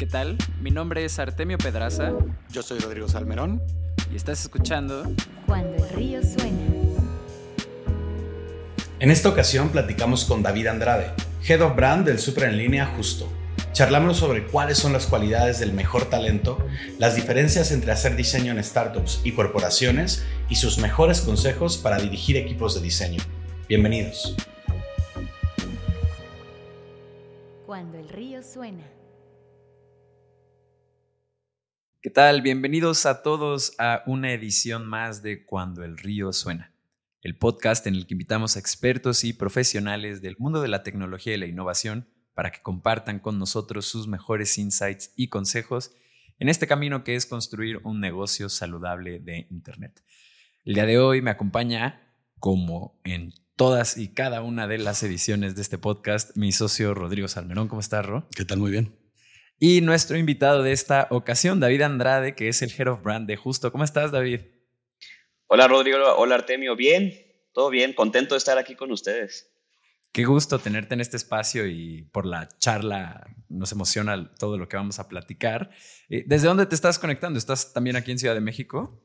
¿Qué tal? Mi nombre es Artemio Pedraza. Yo soy Rodrigo Salmerón. Y estás escuchando Cuando el río suena. En esta ocasión platicamos con David Andrade, Head of Brand del Super en línea Justo. Charlamos sobre cuáles son las cualidades del mejor talento, las diferencias entre hacer diseño en startups y corporaciones y sus mejores consejos para dirigir equipos de diseño. Bienvenidos. Cuando el río suena. ¿Qué tal? Bienvenidos a todos a una edición más de Cuando el río suena, el podcast en el que invitamos a expertos y profesionales del mundo de la tecnología y la innovación para que compartan con nosotros sus mejores insights y consejos en este camino que es construir un negocio saludable de Internet. El día de hoy me acompaña, como en todas y cada una de las ediciones de este podcast, mi socio Rodrigo Salmerón. ¿Cómo estás, Ro? ¿Qué tal? Muy bien. Y nuestro invitado de esta ocasión, David Andrade, que es el Head of Brand de Justo. ¿Cómo estás, David? Hola, Rodrigo. Hola, Artemio. Bien, todo bien. Contento de estar aquí con ustedes. Qué gusto tenerte en este espacio y por la charla nos emociona todo lo que vamos a platicar. Eh, ¿Desde dónde te estás conectando? ¿Estás también aquí en Ciudad de México?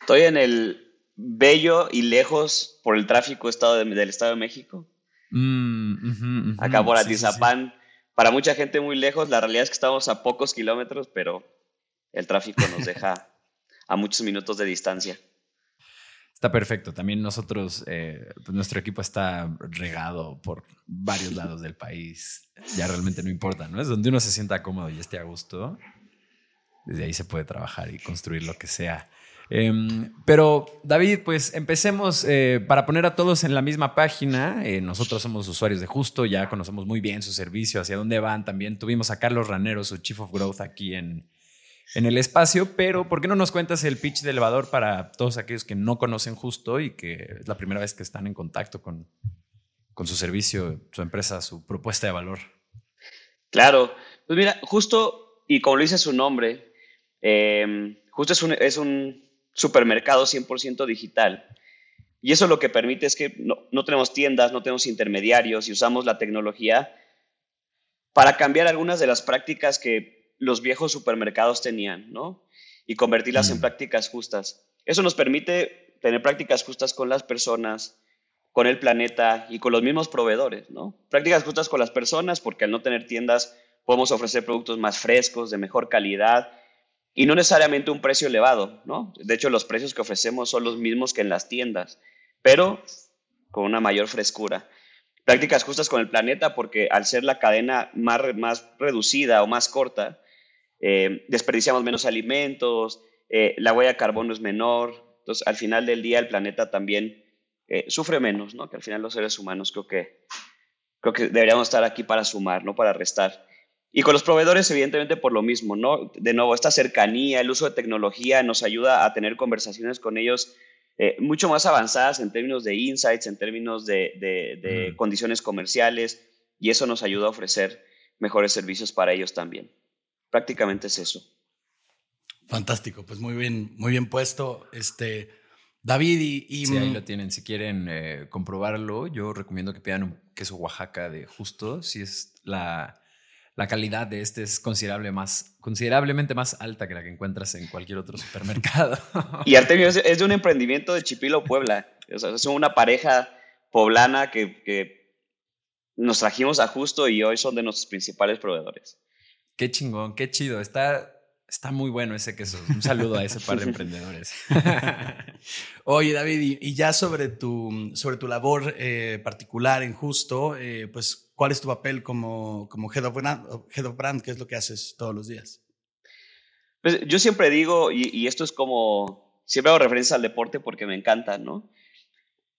Estoy en el bello y lejos por el tráfico estado del Estado de México. Mm, Acá por Atizapán para mucha gente muy lejos, la realidad es que estamos a pocos kilómetros, pero el tráfico nos deja a muchos minutos de distancia. Está perfecto. También nosotros, eh, pues nuestro equipo está regado por varios lados del país. Ya realmente no importa, ¿no? Es donde uno se sienta cómodo y esté a gusto. Desde ahí se puede trabajar y construir lo que sea. Em, pero David, pues empecemos eh, para poner a todos en la misma página. Eh, nosotros somos usuarios de Justo, ya conocemos muy bien su servicio, hacia dónde van. También tuvimos a Carlos Ranero, su Chief of Growth, aquí en, en el espacio. Pero, ¿por qué no nos cuentas el pitch de elevador para todos aquellos que no conocen Justo y que es la primera vez que están en contacto con, con su servicio, su empresa, su propuesta de valor? Claro, pues mira, Justo, y como lo dice su nombre, eh, Justo es un supermercado 100% digital. Y eso lo que permite es que no, no, tenemos tiendas, no tenemos intermediarios y usamos la tecnología para cambiar algunas de las prácticas que los viejos supermercados tenían, ¿no? Y convertirlas en prácticas justas. Eso nos permite tener prácticas justas con las personas, con el planeta y con los mismos proveedores, ¿no? Prácticas justas con las personas porque al no tener tiendas podemos ofrecer productos más frescos, de mejor calidad, y no necesariamente un precio elevado, ¿no? De hecho, los precios que ofrecemos son los mismos que en las tiendas, pero con una mayor frescura. Prácticas justas con el planeta porque al ser la cadena más, más reducida o más corta, eh, desperdiciamos menos alimentos, eh, la huella de carbono es menor, entonces al final del día el planeta también eh, sufre menos, ¿no? Que al final los seres humanos creo que, creo que deberíamos estar aquí para sumar, no para restar. Y con los proveedores, evidentemente, por lo mismo, ¿no? De nuevo, esta cercanía, el uso de tecnología nos ayuda a tener conversaciones con ellos eh, mucho más avanzadas en términos de insights, en términos de, de, de mm. condiciones comerciales, y eso nos ayuda a ofrecer mejores servicios para ellos también. Prácticamente es eso. Fantástico, pues muy bien, muy bien puesto. Este, David y... y sí, ahí lo tienen. Si quieren eh, comprobarlo, yo recomiendo que pidan un queso Oaxaca de justo, si es la la calidad de este es considerable más, considerablemente más alta que la que encuentras en cualquier otro supermercado. y Artemio es, de un emprendimiento de Chipilo, Puebla. O sea, es una pareja poblana que, que, nos trajimos a Justo y hoy son de nuestros principales proveedores. Qué chingón, qué chido. Está, está muy bueno ese queso. Un saludo a ese par de emprendedores. Oye, David, y, ya sobre tu, sobre tu labor eh, particular en Justo, eh, pues ¿Cuál es tu papel como, como head, of brand, head of brand? ¿Qué es lo que haces todos los días? Pues yo siempre digo, y, y, esto es como, siempre hago referencia al deporte porque me encanta, ¿no?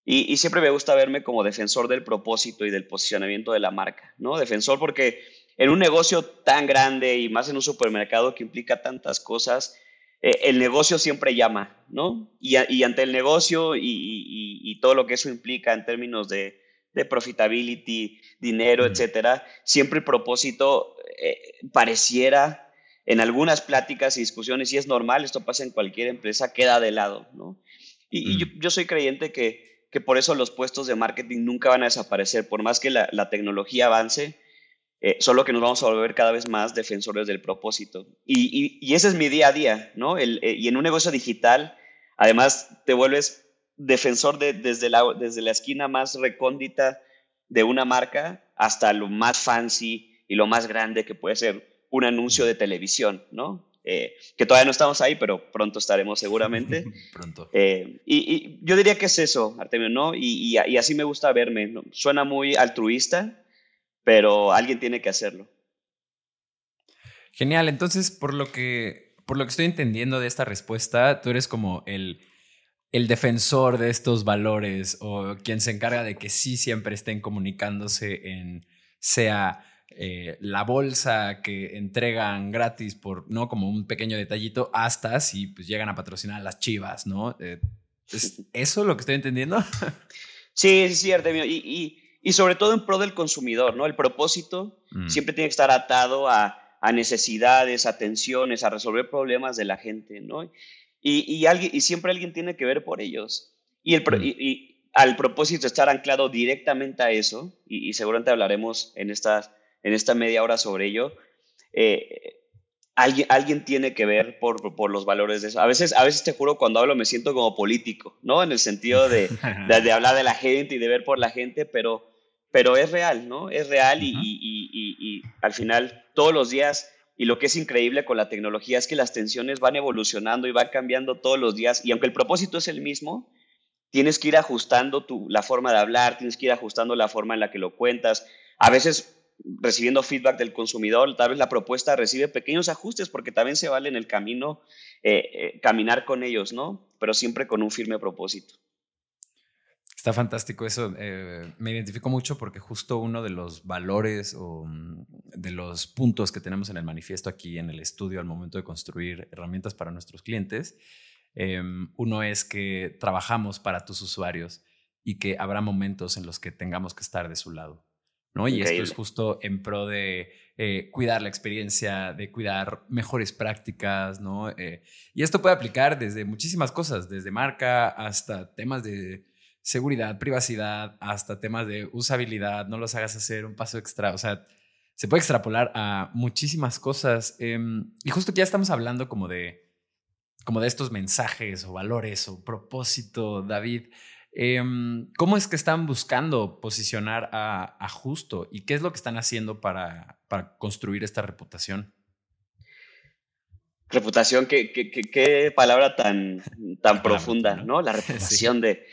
Y, y, siempre me gusta verme como defensor del propósito y del posicionamiento de la marca, ¿no? Defensor porque en un negocio tan grande y más en un supermercado que implica tantas cosas, eh, el negocio siempre llama, ¿no? Y, y ante el negocio y, todo lo que eso implica en términos de, de profitability, dinero, etcétera, siempre el propósito eh, pareciera en algunas pláticas y discusiones, y es normal, esto pasa en cualquier empresa, queda de lado, ¿no? Y, yo, soy creyente que, que, por eso los puestos de marketing nunca van a desaparecer, por más que la, tecnología avance, eh, solo que nos vamos a volver cada vez más defensores del propósito. Y, y, ese es mi día a día, ¿no? El, eh, y en un negocio digital, además, te vuelves defensor de, desde, la, desde la esquina más recóndita de una marca hasta lo más fancy y lo más grande que puede ser un anuncio de televisión, ¿no? Eh, que todavía no estamos ahí, pero pronto estaremos seguramente. pronto. y, y, yo diría que es eso, Artemio, ¿no? Y, y así me gusta verme. ¿no? Suena muy altruista, pero alguien tiene que hacerlo. Genial, entonces por lo que, por lo que estoy entendiendo de esta respuesta, tú eres como el, el defensor de estos valores o quien se encarga de que sí siempre estén comunicándose en, sea eh, la bolsa que entregan gratis por, ¿no? Como un pequeño detallito, hasta si pues llegan a patrocinar a las chivas, ¿no? Eh, ¿Es eso lo que estoy entendiendo? Sí, sí, sí, Artemio. Y, y, y sobre todo en pro del consumidor, ¿no? El propósito mm. siempre tiene que estar atado a, necesidades, a tensiones, a resolver problemas de la gente, ¿no? Y, alguien, y siempre alguien tiene que ver por ellos. Y, el, mm. y, al propósito estar anclado directamente a eso, y, seguramente hablaremos en esta, en esta media hora sobre ello, eh, alguien, alguien tiene que ver por, por, los valores de eso. A veces, a veces te juro, cuando hablo me siento como político, ¿no? En el sentido de, de hablar de la gente y de ver por la gente, pero pero es real, ¿no? Es real y, al final todos los días, y lo que es increíble con la tecnología es que las tensiones van evolucionando y van cambiando todos los días, y aunque el propósito es el mismo, tienes que ir ajustando tu, la forma de hablar, tienes que ir ajustando la forma en la que lo cuentas. A veces recibiendo feedback del consumidor, tal vez la propuesta recibe pequeños ajustes porque también se vale en el camino eh, eh, caminar con ellos, ¿no? Pero siempre con un firme propósito. Está fantástico eso. Eh, me identifico mucho porque justo uno de los valores o mm, de los puntos que tenemos en el manifiesto aquí en el estudio al momento de construir herramientas para nuestros clientes, em, uno es que trabajamos para tus usuarios y que habrá momentos en los que tengamos que estar de su lado. ¿no? Y esto es justo en pro de eh, cuidar la experiencia, de cuidar mejores prácticas, ¿no? Eh, y esto puede aplicar desde muchísimas cosas, desde marca hasta temas de seguridad, privacidad, hasta temas de usabilidad, no los hagas hacer un paso extra, o sea, se puede extrapolar a muchísimas cosas. Em, y justo que ya estamos hablando como de, como de estos mensajes o valores o propósito, David. Em, ¿Cómo es que están buscando posicionar a, Justo y qué es lo que están haciendo para, para construir esta reputación? Reputación, qué, qué, qué, palabra tan, tan profunda, ¿no? La reputación de,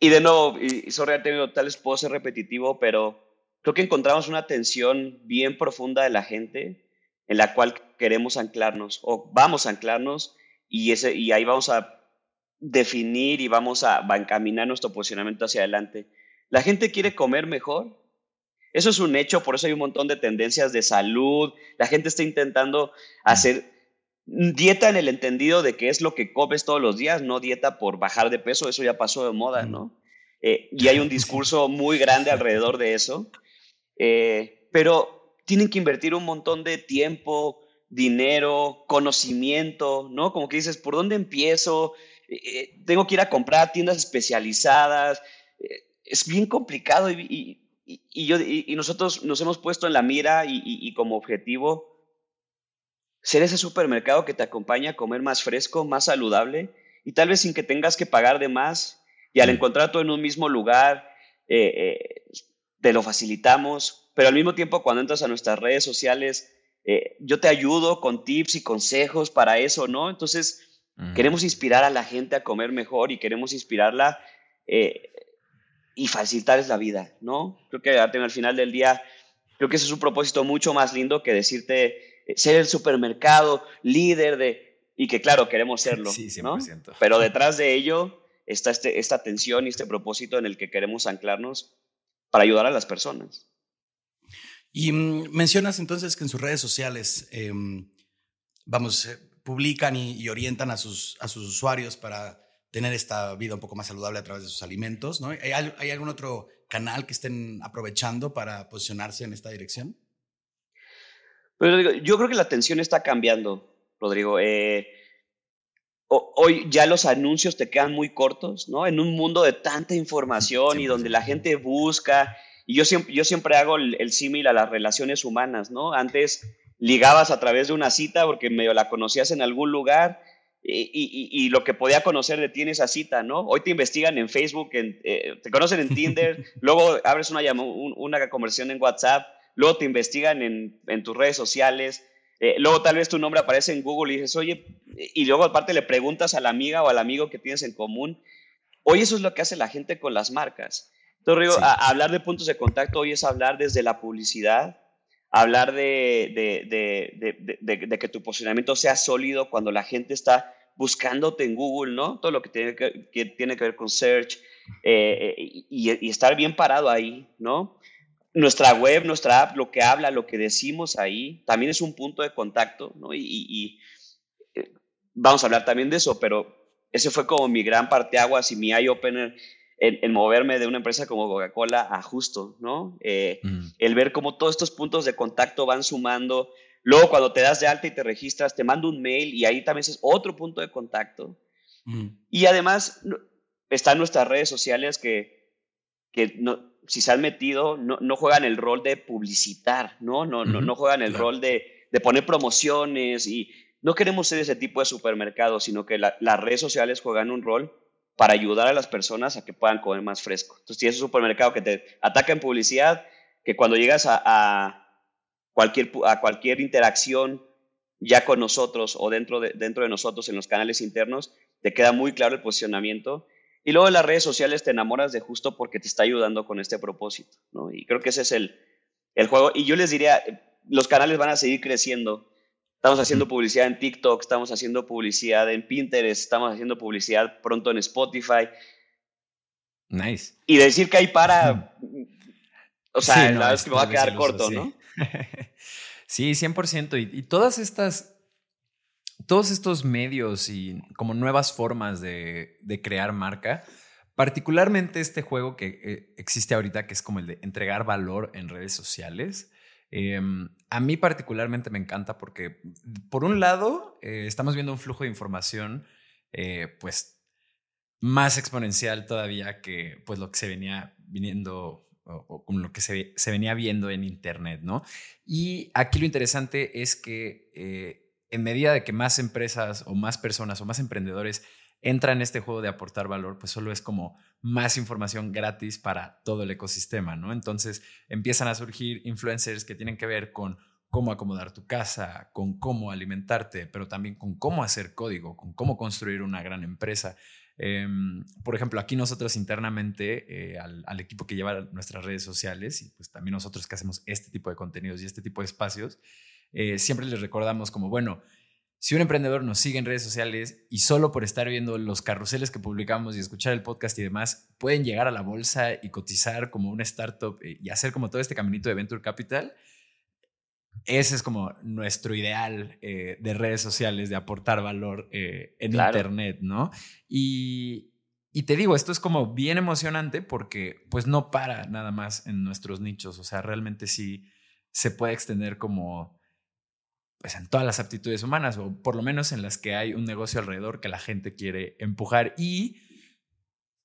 y de nuevo, y sorry, tal vez puedo ser repetitivo, pero creo que encontramos una tensión bien profunda de la gente en la cual queremos anclarnos o vamos a anclarnos y, ese, y ahí vamos a definir y vamos a encaminar nuestro posicionamiento hacia adelante. La gente quiere comer mejor. Eso es un hecho, por eso hay un montón de tendencias de salud. La gente está intentando hacer dieta en el entendido de que es lo que comes todos los días, no dieta por bajar de peso, eso ya pasó de moda, ¿no? Eh, y hay un discurso muy grande alrededor de eso, eh, pero tienen que invertir un montón de tiempo, dinero, conocimiento, ¿no? Como que dices, ¿por dónde empiezo? Eh, tengo que ir a comprar tiendas especializadas, es bien complicado y, yo, y, nosotros nos hemos puesto en la mira y como objetivo ser ese supermercado que te acompaña a comer más fresco, más saludable y tal vez sin que tengas que pagar de más. Y al encontrar todo en un mismo lugar, eh, eh, te lo facilitamos, pero al mismo tiempo cuando entras a nuestras redes sociales, eh, yo te ayudo con tips y consejos para eso, ¿no? Entonces, queremos inspirar a la gente a comer mejor y queremos inspirarla y facilitarles la vida, ¿no? Creo que al final del día, creo que ese es un propósito mucho más lindo que decirte, ser el supermercado líder de... Y que claro, queremos serlo, sí, ¿no? Pero detrás de ello está este, esta tensión y este propósito en el que queremos anclarnos para ayudar a las personas. Y mm, mencionas entonces que en sus redes sociales, em, vamos, eh, publican y, orientan a sus, a sus usuarios para tener esta vida un poco más saludable a través de sus alimentos, ¿no? ¿Hay, ¿Hay, algún otro canal que estén aprovechando para posicionarse en esta dirección? Pero yo creo que la atención está cambiando, Rodrigo. Eh, hoy ya los anuncios te quedan muy cortos, ¿no? En un mundo de tanta información y donde la gente busca Y yo siempre, yo siempre hago el, el símil a las relaciones humanas, ¿no? Antes ligabas a través de una cita porque medio la conocías en algún lugar y, y, y, lo que podía conocer de ti en esa cita, ¿no? Hoy te investigan en Facebook, en, eh, te conocen en Tinder, luego abres una, una conversación en WhatsApp, luego te investigan en, en tus redes sociales, eh, luego tal vez tu nombre aparece en Google y dices, oye, y luego aparte le preguntas a la amiga o al amigo que tienes en común. Hoy eso es lo que hace la gente con las marcas. Entonces, sí. a, hablar de puntos de contacto hoy es hablar desde la publicidad, hablar de, de, de, de, que tu posicionamiento sea sólido cuando la gente está buscándote en Google, ¿no? Todo lo que tiene que, que tiene que ver con search eh, y, y, estar bien parado ahí, ¿no? Nuestra web, nuestra app, lo que habla, lo que decimos ahí, también es un punto de contacto, ¿no? Y, y eh, vamos a hablar también de eso, pero ese fue como mi gran parteaguas y mi eye-opener en, en, moverme de una empresa como Coca-Cola a justo, ¿no? Eh, mm. El ver cómo todos estos puntos de contacto van sumando. Luego, cuando te das de alta y te registras, te mando un mail y ahí también es otro punto de contacto. Mm. Y además, están nuestras redes sociales que, que no, si se han metido, no, no, juegan el rol de publicitar, ¿no? No, no, no, juegan el claro. rol de, de, poner promociones y no queremos ser ese tipo de supermercado, sino que la, las redes sociales juegan un rol para ayudar a las personas a que puedan comer más fresco. Entonces, si es un supermercado que te ataca en publicidad, que cuando llegas a, a, cualquier, a cualquier interacción ya con nosotros o dentro de, dentro de nosotros en los canales internos, te queda muy claro el posicionamiento. Y luego en las redes sociales te enamoras de justo porque te está ayudando con este propósito. ¿no? Y creo que ese es el, el juego. Y yo les diría, los canales van a seguir creciendo Estamos haciendo publicidad en TikTok, estamos haciendo publicidad en Pinterest, estamos haciendo publicidad pronto en Spotify. Nice. Y decir que hay para. O sea, sí, no, la verdad es que me va a quedar corto, sí. ¿no? sí, 100%. Y, y, todas estas. Todos estos medios y como nuevas formas de, de crear marca, particularmente este juego que eh, existe ahorita, que es como el de entregar valor en redes sociales, eh, a mí particularmente me encanta porque, por un lado, eh, estamos viendo un flujo de información, pues, más exponencial todavía que, pues, lo que se venía viniendo o, lo que se, se, venía viendo en Internet, ¿no? Y aquí lo interesante es que en medida de que más empresas o más personas o más emprendedores entra en este juego de aportar valor, pues solo es como más información gratis para todo el ecosistema, ¿no? Entonces empiezan a surgir influencers que tienen que ver con cómo acomodar tu casa, con cómo alimentarte, pero también con cómo hacer código, con cómo construir una gran empresa. Eh, por ejemplo, aquí nosotros internamente, eh, al, al, equipo que lleva nuestras redes sociales y pues también nosotros que hacemos este tipo de contenidos y este tipo de espacios, eh, siempre les recordamos como, bueno, si un emprendedor nos sigue en redes sociales y solo por estar viendo los carruseles que publicamos y escuchar el podcast y demás, pueden llegar a la bolsa y cotizar como una startup y hacer como todo este caminito de Venture Capital, ese es como nuestro ideal eh, de redes sociales, de aportar valor eh, en claro. Internet, ¿no? Y, y te digo, esto es como bien emocionante porque pues no para nada más en nuestros nichos, o sea, realmente sí se puede extender como pues en todas las aptitudes humanas, o por lo menos en las que hay un negocio alrededor que la gente quiere empujar y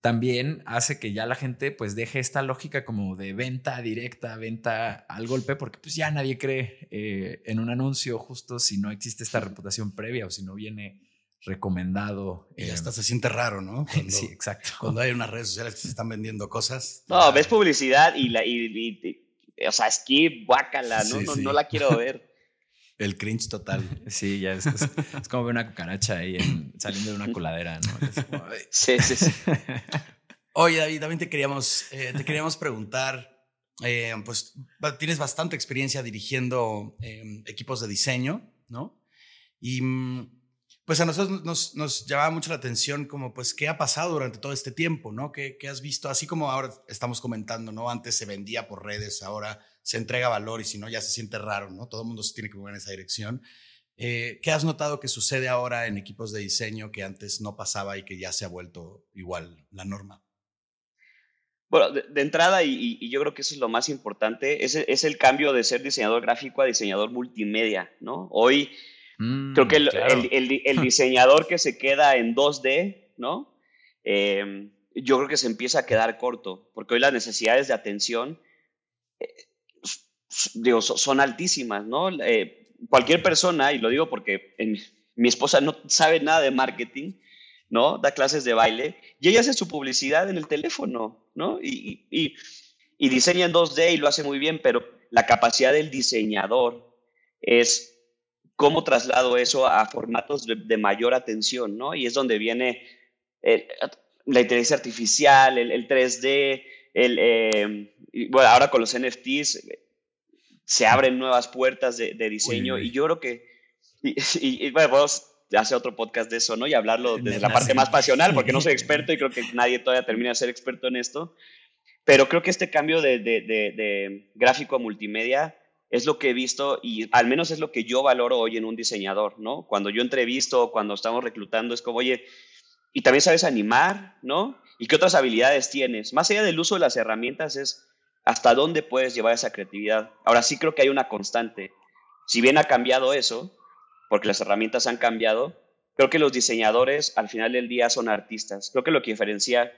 también hace que ya la gente pues deje esta lógica como de venta directa, venta al golpe, porque pues ya nadie cree eh, en un anuncio justo si no existe esta reputación previa o si no viene recomendado. Y hasta eh, se siente raro, ¿no? Cuando, sí, exacto. Cuando hay unas redes sociales que se están vendiendo cosas. No, ves publicidad y la, y, y, o sea, skip, guácala, ¿no? Sí, no, sí. no la quiero ver. El cringe total. Sí, ya es, es, es como ver una cucaracha ahí en, saliendo de una coladera, ¿no? Como, sí, sí, sí. Oye, David, también te queríamos, eh, te queríamos preguntar, eh, pues tienes bastante experiencia dirigiendo eh, equipos de diseño, ¿no? Y pues a nosotros nos, nos, llamaba mucho la atención como, pues, ¿qué ha pasado durante todo este tiempo, ¿no? ¿Qué, ¿Qué has visto? Así como ahora estamos comentando, ¿no? Antes se vendía por redes, ahora se entrega valor y si no ya se siente raro, ¿no? Todo el mundo se tiene que mover en esa dirección. Eh, ¿Qué has notado que sucede ahora en equipos de diseño que antes no pasaba y que ya se ha vuelto igual la norma? Bueno, de, entrada, y, y, yo creo que eso es lo más importante, es, es, el cambio de ser diseñador gráfico a diseñador multimedia, ¿no? Hoy mm, creo que el, claro. el, el, el, diseñador que se queda en 2D, ¿no? Eh, yo creo que se empieza a quedar corto, porque hoy las necesidades de atención digo, son altísimas, ¿no? Eh, cualquier persona, y lo digo porque mi esposa no sabe nada de marketing, ¿no? Da clases de baile y ella hace su publicidad en el teléfono, ¿no? Y, y, y diseña en 2D y lo hace muy bien, pero la capacidad del diseñador es cómo traslado eso a formatos de, mayor atención, ¿no? Y es donde viene la inteligencia artificial, el, 3D, el, eh, bueno, ahora con los NFTs se abren nuevas puertas de, diseño y yo creo que, y, bueno, podemos hacer otro podcast de eso, ¿no? Y hablarlo desde la parte más pasional, porque no soy experto y creo que nadie todavía termina de ser experto en esto, pero creo que este cambio de, de gráfico a multimedia es lo que he visto y al menos es lo que yo valoro hoy en un diseñador, ¿no? Cuando yo entrevisto, cuando estamos reclutando, es como, oye, y también sabes animar, ¿no? ¿Y qué otras habilidades tienes? Más allá del uso de las herramientas es hasta dónde puedes llevar esa creatividad. Ahora sí creo que hay una constante. Si bien ha cambiado eso, porque las herramientas han cambiado, creo que los diseñadores al final del día son artistas. Creo que lo que diferencia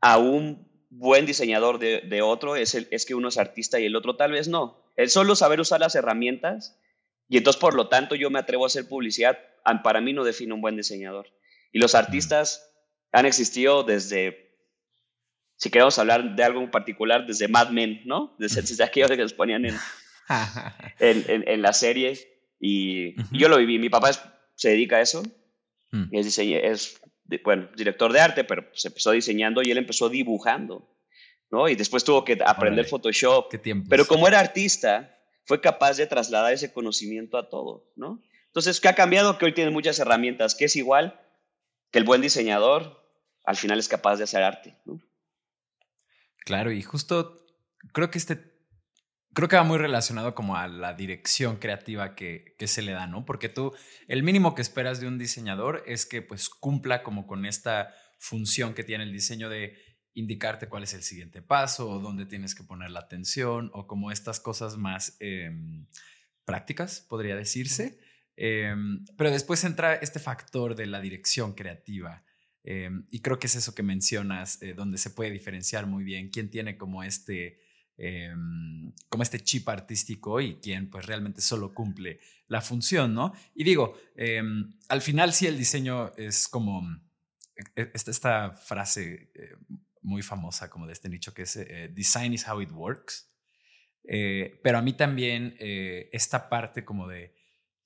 a un buen diseñador de, otro es, el, es que uno es artista y el otro tal vez no. El solo saber usar las herramientas y entonces por lo tanto yo me atrevo a hacer publicidad, para mí no define un buen diseñador. Y los artistas han existido desde, si queremos hablar de algo en particular, desde Mad Men, ¿no? Desde, aquellos que los ponían en, en, la serie. Y, yo lo viví. Mi papá se dedica a eso. Mm. Es, es bueno, director de arte, pero se empezó diseñando y él empezó dibujando. ¿No? Y después tuvo que aprender Photoshop. Pero como era artista, fue capaz de trasladar ese conocimiento a todo, ¿no? Entonces, ¿qué ha cambiado? Que hoy tiene muchas herramientas, que es igual, que el buen diseñador al final es capaz de hacer arte. ¿no? Claro, y justo creo que este, creo que va muy relacionado como a la dirección creativa que, que, se le da, ¿no? Porque tú, el mínimo que esperas de un diseñador es que pues cumpla como con esta función que tiene el diseño de indicarte cuál es el siguiente paso o dónde tienes que poner la atención o como estas cosas más em, prácticas, podría decirse. Em, pero después entra este factor de la dirección creativa. Em, y creo que es eso que mencionas, eh, donde se puede diferenciar muy bien quién tiene como este, como este chip artístico y quién pues realmente solo cumple la función, ¿no? Y digo, al final sí el diseño es como e, esta, esta frase eh, muy famosa como de este nicho que es eh, Design is how it works. pero a mí también esta parte como de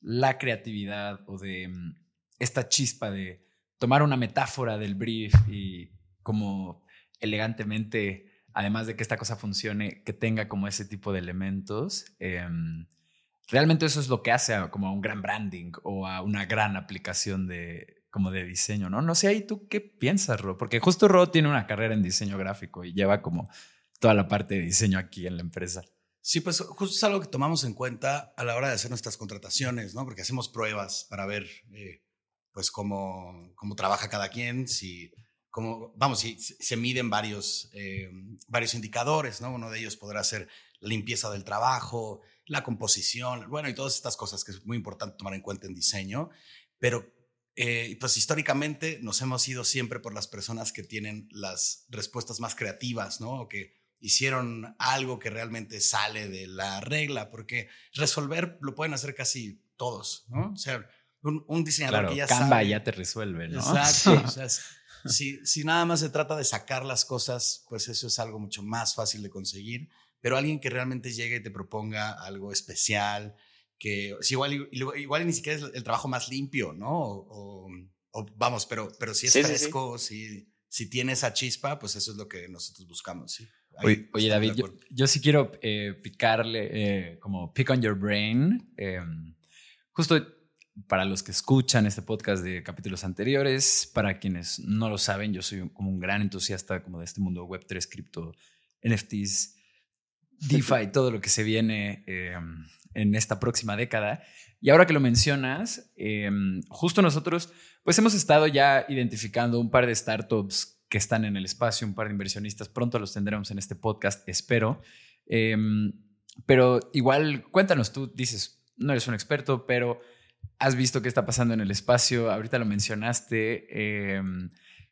la creatividad o de mm, esta chispa de tomar una metáfora del brief y como elegantemente, además de que esta cosa funcione, que tenga como ese tipo de elementos. Em, realmente eso es lo que hace como a un gran branding o a una gran aplicación de como de diseño, ¿no? No sé, ahí tú qué piensas, Ro, porque justo Ro tiene una carrera en diseño gráfico y lleva como toda la parte de diseño aquí en la empresa. Sí, pues justo es algo que tomamos en cuenta a la hora de hacer nuestras contrataciones, ¿no? Porque hacemos pruebas para ver, eh, pues, cómo, cómo trabaja cada quien, si, cómo, vamos, si se miden varios, eh, varios indicadores, ¿no? Uno de ellos podrá ser limpieza del trabajo, la composición, bueno, y todas estas cosas que es muy importante tomar en cuenta en diseño, pero eh, pues históricamente nos hemos ido siempre por las personas que tienen las respuestas más creativas, ¿no? O que hicieron algo que realmente sale de la regla, porque resolver lo pueden hacer casi todos, ¿no? O sea, un, diseñador que ya Canva ya te resuelve, ¿no? Exacto. o sea, si, si nada más se trata de sacar las cosas, pues eso es algo mucho más fácil de conseguir, pero alguien que realmente llegue y te proponga algo especial, que igual, igual ni siquiera es el trabajo más limpio, ¿no? O, vamos, pero, pero si es fresco, Si, si tiene esa chispa, pues eso es lo que nosotros buscamos, ¿sí? Oye, David, yo, sí quiero eh, picarle, eh, como pick on your brain. Em, justo para los que escuchan este podcast de capítulos anteriores, para quienes no lo saben, yo soy como un gran entusiasta como de este mundo web 3, cripto, NFTs, DeFi, todo lo que se viene em, en esta próxima década. Y ahora que lo mencionas, em, justo nosotros, pues hemos estado ya identificando un par de startups que están en el espacio, un par de inversionistas. Pronto los tendremos en este podcast, espero. Em, pero igual, cuéntanos, tú dices, no eres un experto, pero has visto qué está pasando en el espacio, ahorita lo mencionaste,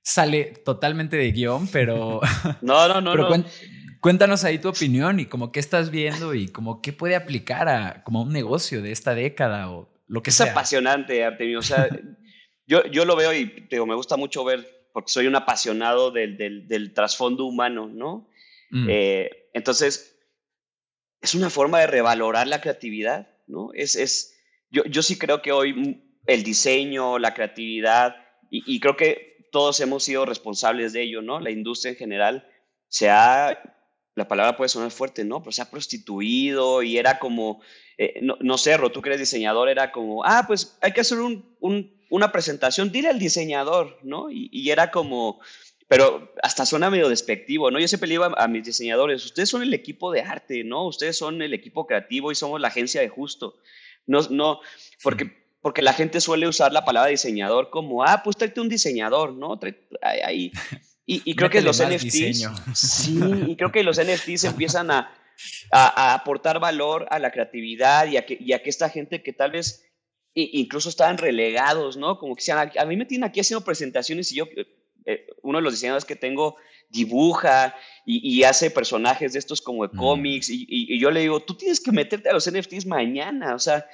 sale totalmente de guion, pero... No, no, no. no. Cuéntanos ahí tu opinión y como qué estás viendo y como qué puede aplicar a como un negocio de esta década o lo que es sea. Es apasionante, Artemio. O sea, yo, yo lo veo y digo, me gusta mucho ver, porque soy un apasionado del, del, del trasfondo humano, ¿no? Mm. Eh, entonces, es una forma de revalorar la creatividad, ¿no? Es, es, yo, yo sí creo que hoy el diseño, la creatividad, y, y creo que todos hemos sido responsables de ello, ¿no? La industria en general se ha, la palabra puede sonar fuerte, ¿no? Pero se ha prostituido y era como, eh, no, no, sé, Ro, tú que eres diseñador, era como, ah, pues hay que hacer un, un, una presentación, dile al diseñador, ¿no? Y, y, era como, pero hasta suena medio despectivo, ¿no? Yo siempre le digo a, a, mis diseñadores, ustedes son el equipo de arte, ¿no? Ustedes son el equipo creativo y somos la agencia de justo. No, no, porque porque la gente suele usar la palabra diseñador como, ah, pues tráete un diseñador, ¿no? ahí. Y, y creo que los NFTs, sí, y creo que los NFTs empiezan a, a, a, aportar valor a la creatividad y a que, y a que esta gente que tal vez incluso estaban relegados, ¿no? Como que sean, a mí me tienen aquí haciendo presentaciones y yo, eh, uno de los diseñadores que tengo dibuja y, y hace personajes de estos como de cómics y, y, yo le digo, tú tienes que meterte a los NFTs mañana, o sea,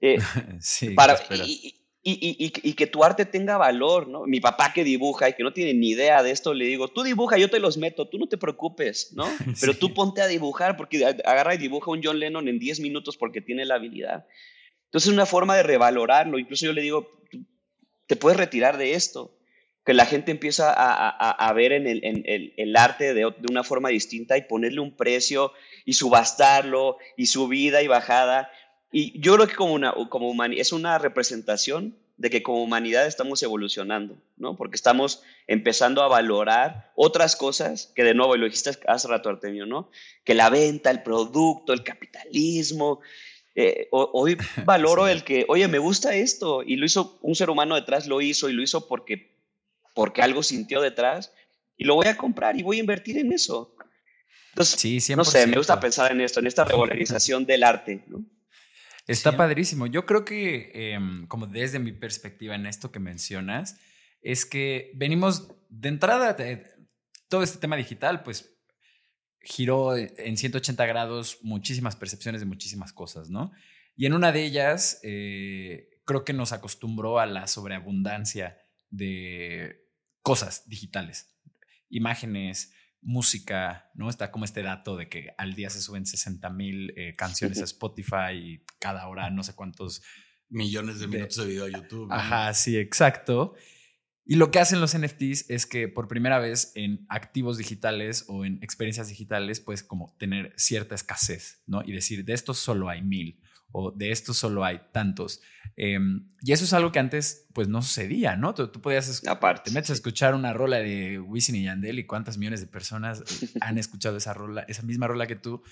eh, sí, para, y, y, y, que tu arte tenga valor, ¿no? Mi papá que dibuja y que no tiene ni idea de esto, le digo, tú dibuja, yo te los meto, tú no te preocupes, ¿no? Pero tú ponte a dibujar, porque agarra y dibuja un John Lennon en 10 minutos porque tiene la habilidad. Entonces es una forma de revalorarlo. Incluso yo le digo, te puedes retirar de esto. Que la gente empieza a, a, a ver en, el, en el, el, arte de, de una forma distinta y ponerle un precio y subastarlo y subida y bajada y yo creo que como, una, como es una representación de que como humanidad estamos evolucionando, ¿no? Porque estamos empezando a valorar otras cosas que de nuevo, y lo dijiste hace rato, Artemio, ¿no? Que la venta, el producto, el capitalismo. Eh, hoy valoro el que, oye, me gusta esto, y lo hizo un ser humano detrás, lo hizo, y lo hizo porque, porque algo sintió detrás, y lo voy a comprar y voy a invertir en eso. Entonces, sí, no sé, me gusta pensar en esto, en esta revalorización del arte, ¿no? Está padrísimo. Yo creo que, em, como desde mi perspectiva en esto que mencionas, es que venimos de entrada, de, todo este tema digital, pues giró en 180 grados muchísimas percepciones de muchísimas cosas, ¿no? Y en una de ellas, eh, creo que nos acostumbró a la sobreabundancia de cosas digitales, imágenes, música, ¿no? Está como este dato de que al día se suben 60 mil eh, canciones a Spotify y cada hora no sé cuántos millones de minutos de, video a YouTube. Ajá, sí, exacto. Y lo que hacen los NFTs es que por primera vez en activos digitales o en experiencias digitales, pues como tener cierta escasez, ¿no? Y decir, de estos solo hay mil o de estos solo hay tantos. Em, y eso es algo que antes pues no sucedía, ¿no? Tú, tú podías, Aparte, te metes a escuchar una rola de Wisin y Yandel y cuántas millones de personas han escuchado esa rola, esa misma rola que tú,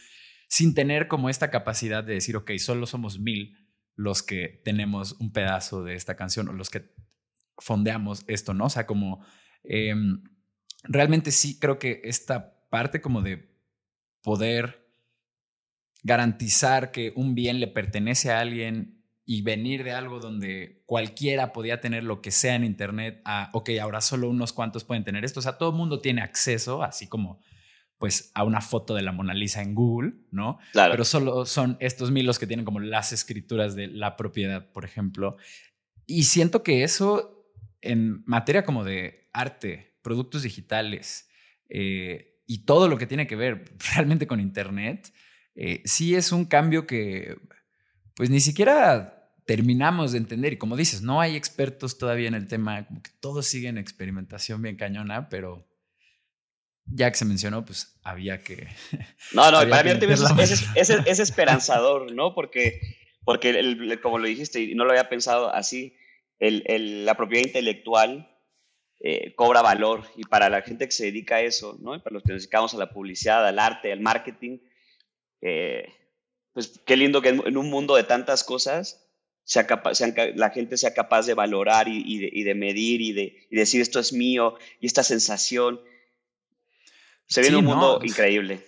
sin tener como esta capacidad de decir, ok, solo somos mil los que tenemos un pedazo de esta canción o los que fondeamos esto, ¿no? O sea, como em, realmente sí creo que esta parte como de poder garantizar que un bien le pertenece a alguien y venir de algo donde cualquiera podía tener lo que sea en Internet a, ok, ahora solo unos cuantos pueden tener esto. O sea, todo el mundo tiene acceso, así como pues a una foto de la Mona Lisa en Google, ¿no? Claro. Pero solo son estos mil los que tienen como las escrituras de la propiedad, por ejemplo. Y siento que eso en materia como de arte, productos digitales eh, y todo lo que tiene que ver realmente con Internet, eh, sí es un cambio que pues ni siquiera terminamos de entender. Y como dices, no hay expertos todavía en el tema, como que todos siguen experimentación bien cañona, pero ya que se mencionó, pues había que... No, no, para mí es, es, es, esperanzador, ¿no? Porque, porque el, como lo dijiste, y no lo había pensado así, el, el, la propiedad intelectual eh, cobra valor y para la gente que se dedica a eso, ¿no? Y para los que nos dedicamos a la publicidad, al arte, al marketing, eh, pues qué lindo que en, un mundo de tantas cosas sea capaz, la gente sea capaz de valorar y, y, de, y de, medir y de y decir esto es mío y esta sensación. Se viene sí, un mundo no. increíble.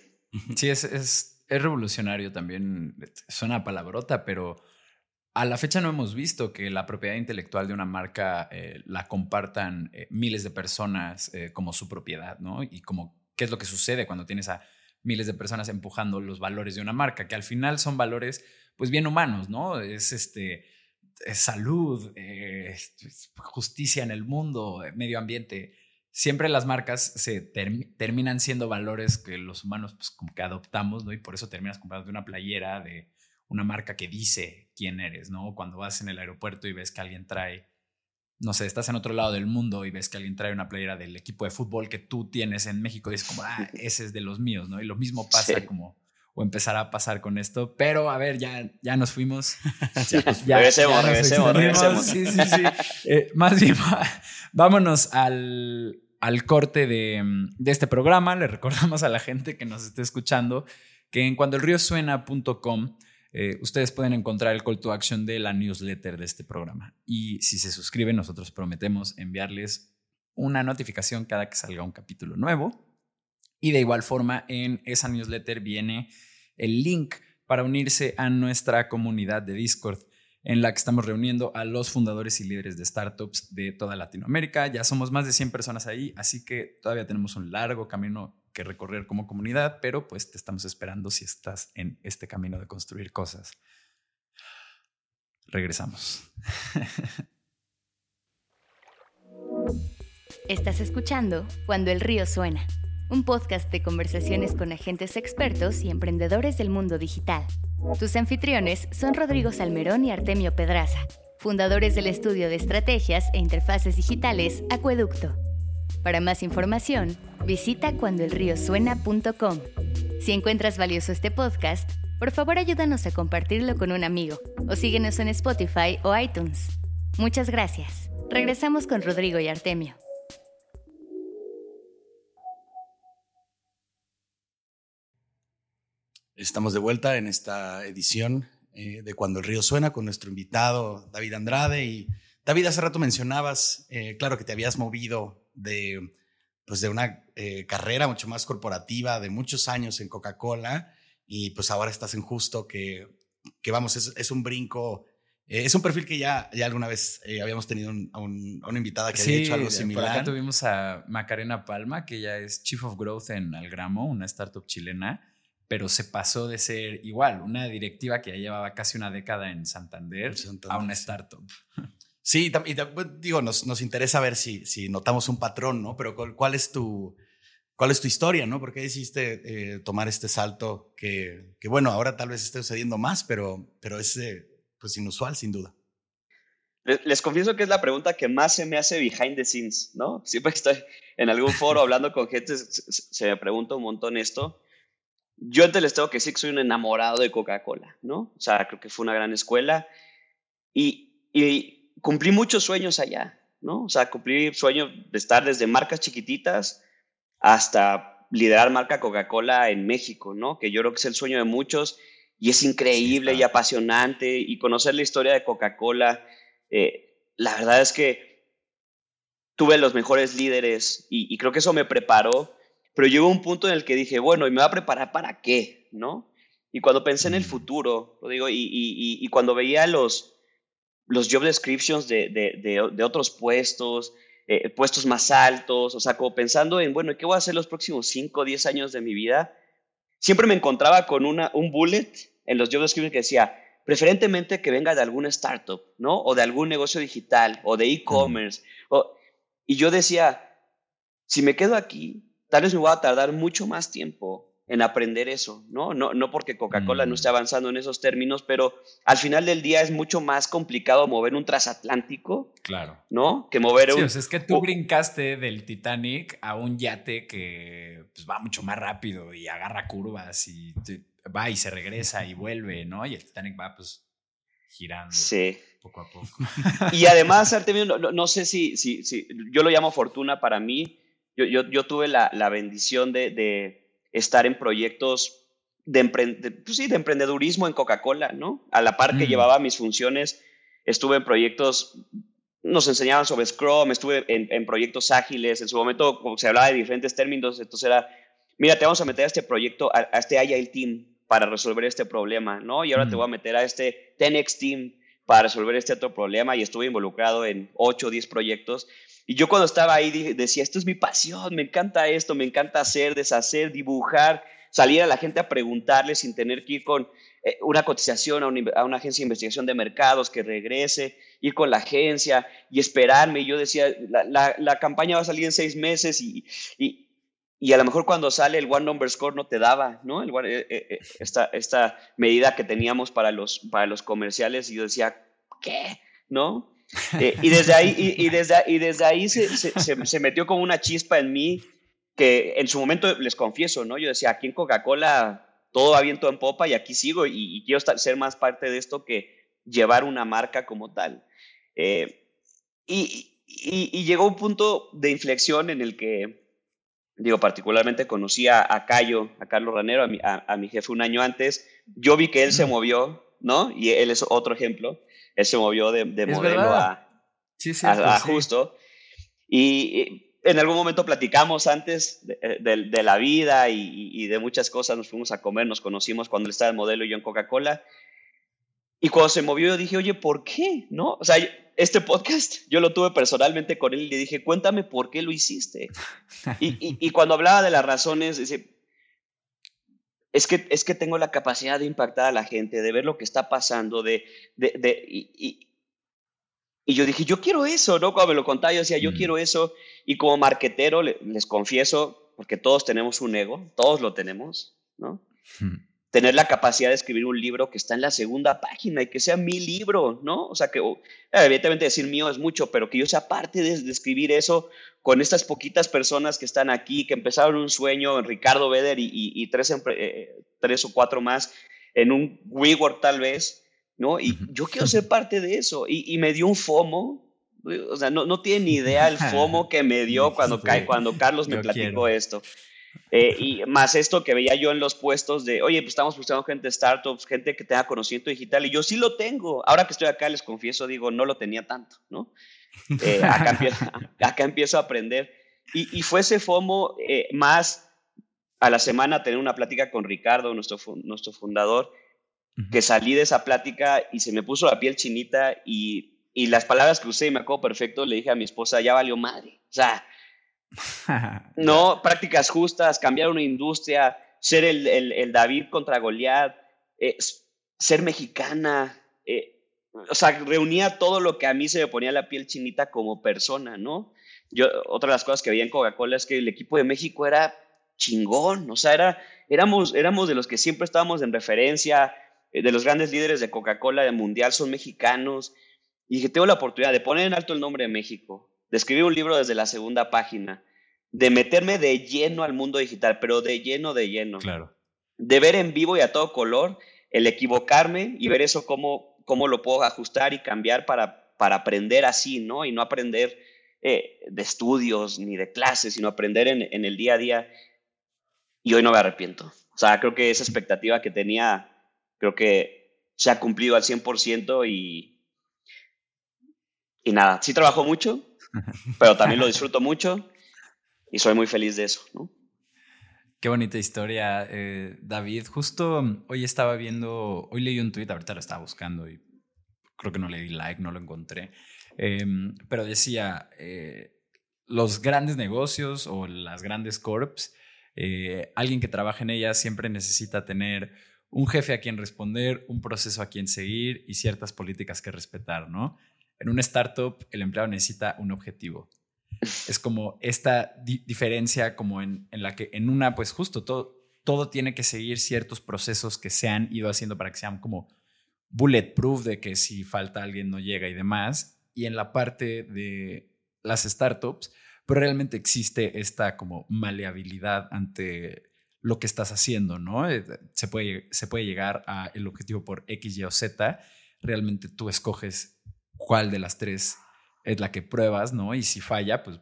Sí, es, es, es, revolucionario también. Suena palabrota, pero a la fecha no hemos visto que la propiedad intelectual de una marca eh, la compartan eh, miles de personas eh, como su propiedad, ¿no? Y como qué es lo que sucede cuando tienes a miles de personas empujando los valores de una marca, que al final son valores pues bien humanos, ¿no? Es este salud, eh, justicia en el mundo, medio ambiente. Siempre las marcas se terminan siendo valores que los humanos pues como que adoptamos, ¿no? Y por eso terminas comprando una playera de una marca que dice quién eres, ¿no? Cuando vas en el aeropuerto y ves que alguien trae, no sé, estás en otro lado del mundo y ves que alguien trae una playera del equipo de fútbol que tú tienes en México y es como, ah, ese es de los míos, ¿no? Y lo mismo pasa como, o empezará a pasar con esto, pero a ver, ya, ya nos fuimos. ya, regresemos, regresemos, regresemos. Sí, sí, sí. Eh, más bien, vámonos al, al corte de, de, este programa. Le recordamos a la gente que nos esté escuchando que en cuandoelriosuena.com eh, ustedes pueden encontrar el call to action de la newsletter de este programa. Y si se suscriben, nosotros prometemos enviarles una notificación cada que salga un capítulo nuevo. Y de igual forma, en esa newsletter viene el link para unirse a nuestra comunidad de Discord en la que estamos reuniendo a los fundadores y líderes de startups de toda Latinoamérica. Ya somos más de 100 personas ahí, así que todavía tenemos un largo camino que recorrer como comunidad, pero pues te estamos esperando si estás en este camino de construir cosas. Regresamos. Estás escuchando Cuando el río suena, un podcast de conversaciones con agentes expertos y emprendedores del mundo digital. Tus anfitriones son Rodrigo Salmerón y Artemio Pedraza, fundadores del estudio de estrategias e interfaces digitales Acueducto. Para más información, visita cuandoelriosuena.com. Si encuentras valioso este podcast, por favor ayúdanos a compartirlo con un amigo o síguenos en Spotify o iTunes. Muchas gracias. Regresamos con Rodrigo y Artemio. Estamos de vuelta en esta edición eh, de Cuando el río suena con nuestro invitado David Andrade. Y David, hace rato mencionabas, eh, claro que te habías movido de, pues de una eh, carrera mucho más corporativa de muchos años en Coca-Cola y pues ahora estás en Justo que, que vamos, es, un brinco. Eh, es un perfil que ya, ya alguna vez eh, habíamos tenido a, una invitada que había hecho algo similar. Por acá tuvimos a Macarena Palma, que ya es Chief of Growth en Algramo, una startup chilena, pero se pasó de ser igual, una directiva que ya llevaba casi una década en Santander, Santander. a una startup. Sí, y digo, nos, nos, interesa ver si, si notamos un patrón, ¿no? Pero ¿cuál, es tu, cuál es tu historia, ¿no? ¿Por qué decidiste eh, tomar este salto que, que, bueno, ahora tal vez esté sucediendo más, pero, pero es eh, pues inusual, sin duda? Les, confieso que es la pregunta que más se me hace behind the scenes, ¿no? Siempre que estoy en algún foro hablando con gente, se, me pregunta un montón esto. Yo antes les tengo que decir que soy un enamorado de Coca-Cola, ¿no? O sea, creo que fue una gran escuela. Y, y cumplí muchos sueños allá, ¿no? O sea, cumplí sueños de estar desde marcas chiquititas hasta liderar marca Coca-Cola en México, ¿no? Que yo creo que es el sueño de muchos y es increíble y apasionante y conocer la historia de Coca-Cola. Eh, la verdad es que tuve los mejores líderes y, creo que eso me preparó, pero llegó un punto en el que dije, bueno, ¿y me va a preparar para qué? ¿No? Y cuando pensé en el futuro, lo digo, y, y cuando veía los, los job descriptions de, de, otros puestos, eh, puestos más altos, o sea, como pensando en, bueno, ¿qué voy a hacer los próximos 5 o 10 años de mi vida? Siempre me encontraba con una, un bullet en los job descriptions que decía, preferentemente que venga de alguna startup, ¿no? O de algún negocio digital, o de e-commerce. Y yo decía, si me quedo aquí, tal vez me voy a tardar mucho más tiempo en aprender eso, ¿no? No, no porque Coca-Cola no mm. esté avanzando en esos términos, pero al final del día es mucho más complicado mover un transatlántico. Claro. ¿No? Que mover un. Sí, es que tú brincaste del Titanic a un yate que pues, va mucho más rápido y agarra curvas y va y se regresa y vuelve, ¿no? Y el Titanic va pues girando. Sí. Poco a poco. Y además, Artemio, no, no, sé si, si, si, yo lo llamo fortuna para mí. Yo, yo, yo tuve la, la bendición de, de estar en proyectos de, pues sí, de emprendedurismo en Coca-Cola, ¿no? A la par que mm. llevaba mis funciones, estuve en proyectos, nos enseñaban sobre Scrum, estuve en, proyectos ágiles, en su momento se hablaba de diferentes términos, entonces era, mira, te vamos a meter a este proyecto, a, este Agile Team para resolver este problema, ¿no? Y ahora te mm. voy a meter a este 10X Team para resolver este otro problema y estuve involucrado en 8 o 10 proyectos y yo cuando estaba ahí decía, esto es mi pasión, me encanta esto, me encanta hacer, deshacer, dibujar, salir a la gente a preguntarle sin tener que ir con eh, una cotización a una, agencia de investigación de mercados que regrese, ir con la agencia y esperarme. Y yo decía, la, campaña va a salir en seis meses y, y, a lo mejor cuando sale el One Number Score no te daba, ¿no? El, eh, eh, esta, esta medida que teníamos para los, para los comerciales y yo decía, ¿qué? ¿No? Y desde ahí, y, desde, y desde ahí se, se, se, metió como una chispa en mí que en su momento les confieso, ¿no? Yo decía, aquí en Coca-Cola todo va bien, todo en popa y aquí sigo y, quiero ser más parte de esto que llevar una marca como tal. Eh, y, llegó un punto de inflexión en el que, digo, particularmente conocí a, Cayo, a Carlos Ranero, a mi, jefe un año antes. Yo vi que él se movió, ¿no? Y él es otro ejemplo. Él se movió de, modelo a, sí, a, justo. Y en algún momento platicamos antes de, eh, la vida y, de muchas cosas, nos fuimos a comer, nos conocimos cuando él estaba en modelo y yo en Coca-Cola. Y cuando se movió, yo dije, oye, ¿por qué? ¿No? O sea, este podcast yo lo tuve personalmente con él y le dije, cuéntame por qué lo hiciste. y, cuando hablaba de las razones, dice, es que, es que tengo la capacidad de impactar a la gente, de ver lo que está pasando, de, de, y, y yo dije, yo quiero eso, ¿no? Cuando me lo contaba, yo decía, yo mm. quiero eso. Y como marquetero, les confieso, porque todos tenemos un ego, todos lo tenemos, ¿no? Hmm. Tener la capacidad de escribir un libro que está en la segunda página y que sea mi libro, ¿no? O sea, que evidentemente decir mío es mucho, pero que yo sea parte de, escribir eso con estas poquitas personas que están aquí, que empezaron un sueño, Ricardo Beder y, tres, eh, tres o cuatro más, en un WeWork tal vez, ¿no? Y yo quiero ser parte de eso. Y, me dio un FOMO. O sea, no, no tiene ni idea el FOMO que me dio cuando, cuando Carlos me platicó esto. Eh, y más esto que veía yo en los puestos de, oye, pues estamos buscando gente de startups, gente que tenga conocimiento digital, y yo sí lo tengo. Ahora que estoy acá, les confieso, digo, no lo tenía tanto, ¿no? Eh, acá, empiezo, acá, empiezo, a aprender. Y, y fue ese FOMO eh, más a la semana tener una plática con Ricardo, nuestro, nuestro fundador, que salí de esa plática y se me puso la piel chinita y, y las palabras que usé y me acuerdo perfecto, le dije a mi esposa, ya valió madre. O sea, no, prácticas justas, cambiar una industria, ser el, el, David contra Goliat, eh, ser mexicana, eh, o sea, reunía todo lo que a mí se me ponía la piel chinita como persona, ¿no? Yo, otra de las cosas que veía en Coca-Cola es que el equipo de México era chingón, o sea, era, éramos, éramos de los que siempre estábamos en referencia, eh, de los grandes líderes de Coca-Cola del mundial son mexicanos. Y dije, tengo la oportunidad de poner en alto el nombre de México, de escribir un libro desde la segunda página, de meterme de lleno al mundo digital, pero de lleno, de lleno. Claro. De ver en vivo y a todo color, el equivocarme y ver eso cómo, cómo lo puedo ajustar y cambiar para, para aprender así, ¿no? Y no aprender eh, de estudios ni de clases, sino aprender en, en el día a día. Y hoy no me arrepiento. O sea, creo que esa expectativa que tenía creo que se ha cumplido al 100% y, y nada, sí trabajo mucho, pero también lo disfruto mucho y soy muy feliz de eso, ¿no? Qué bonita historia, eh, David. Justo hoy estaba viendo, hoy leí un tweet, ahorita lo estaba buscando y creo que no le di like, no lo encontré, em, pero decía, eh, los grandes negocios o las grandes corps, eh, alguien que trabaja en ellas siempre necesita tener un jefe a quien responder, un proceso a quien seguir y ciertas políticas que respetar, ¿no? En una startup el empleado necesita un objetivo. Es como esta diferencia como en, la que en una, pues justo todo, todo tiene que seguir ciertos procesos que se han ido haciendo para que sean como bulletproof de que si falta alguien no llega y demás. Y en la parte de las startups, pero realmente existe esta como maleabilidad ante lo que estás haciendo, ¿no? Eh, se puede, se puede llegar a el objetivo por X, Y o Z. Realmente tú escoges cuál de las tres es la que pruebas, ¿no? Y si falla, pues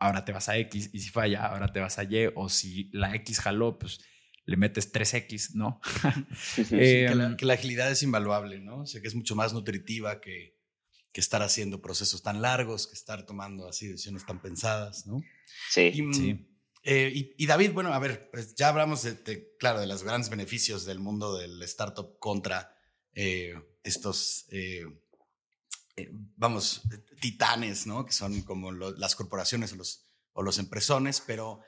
ahora te vas a X, y si falla, ahora te vas a Y, o si la X jaló, pues le metes 3X, ¿no? Em, que, la, agilidad es invaluable, ¿no? O sea, que es mucho más nutritiva que, que estar haciendo procesos tan largos, que estar tomando así decisiones tan pensadas, ¿no? Sí, mm, sí. Eh, y, David, bueno, a ver, pues ya hablamos de, claro, de los grandes beneficios del mundo del startup contra eh, estos, eh, vamos, titanes, ¿no? Que son como las corporaciones o los, o los empresones, pero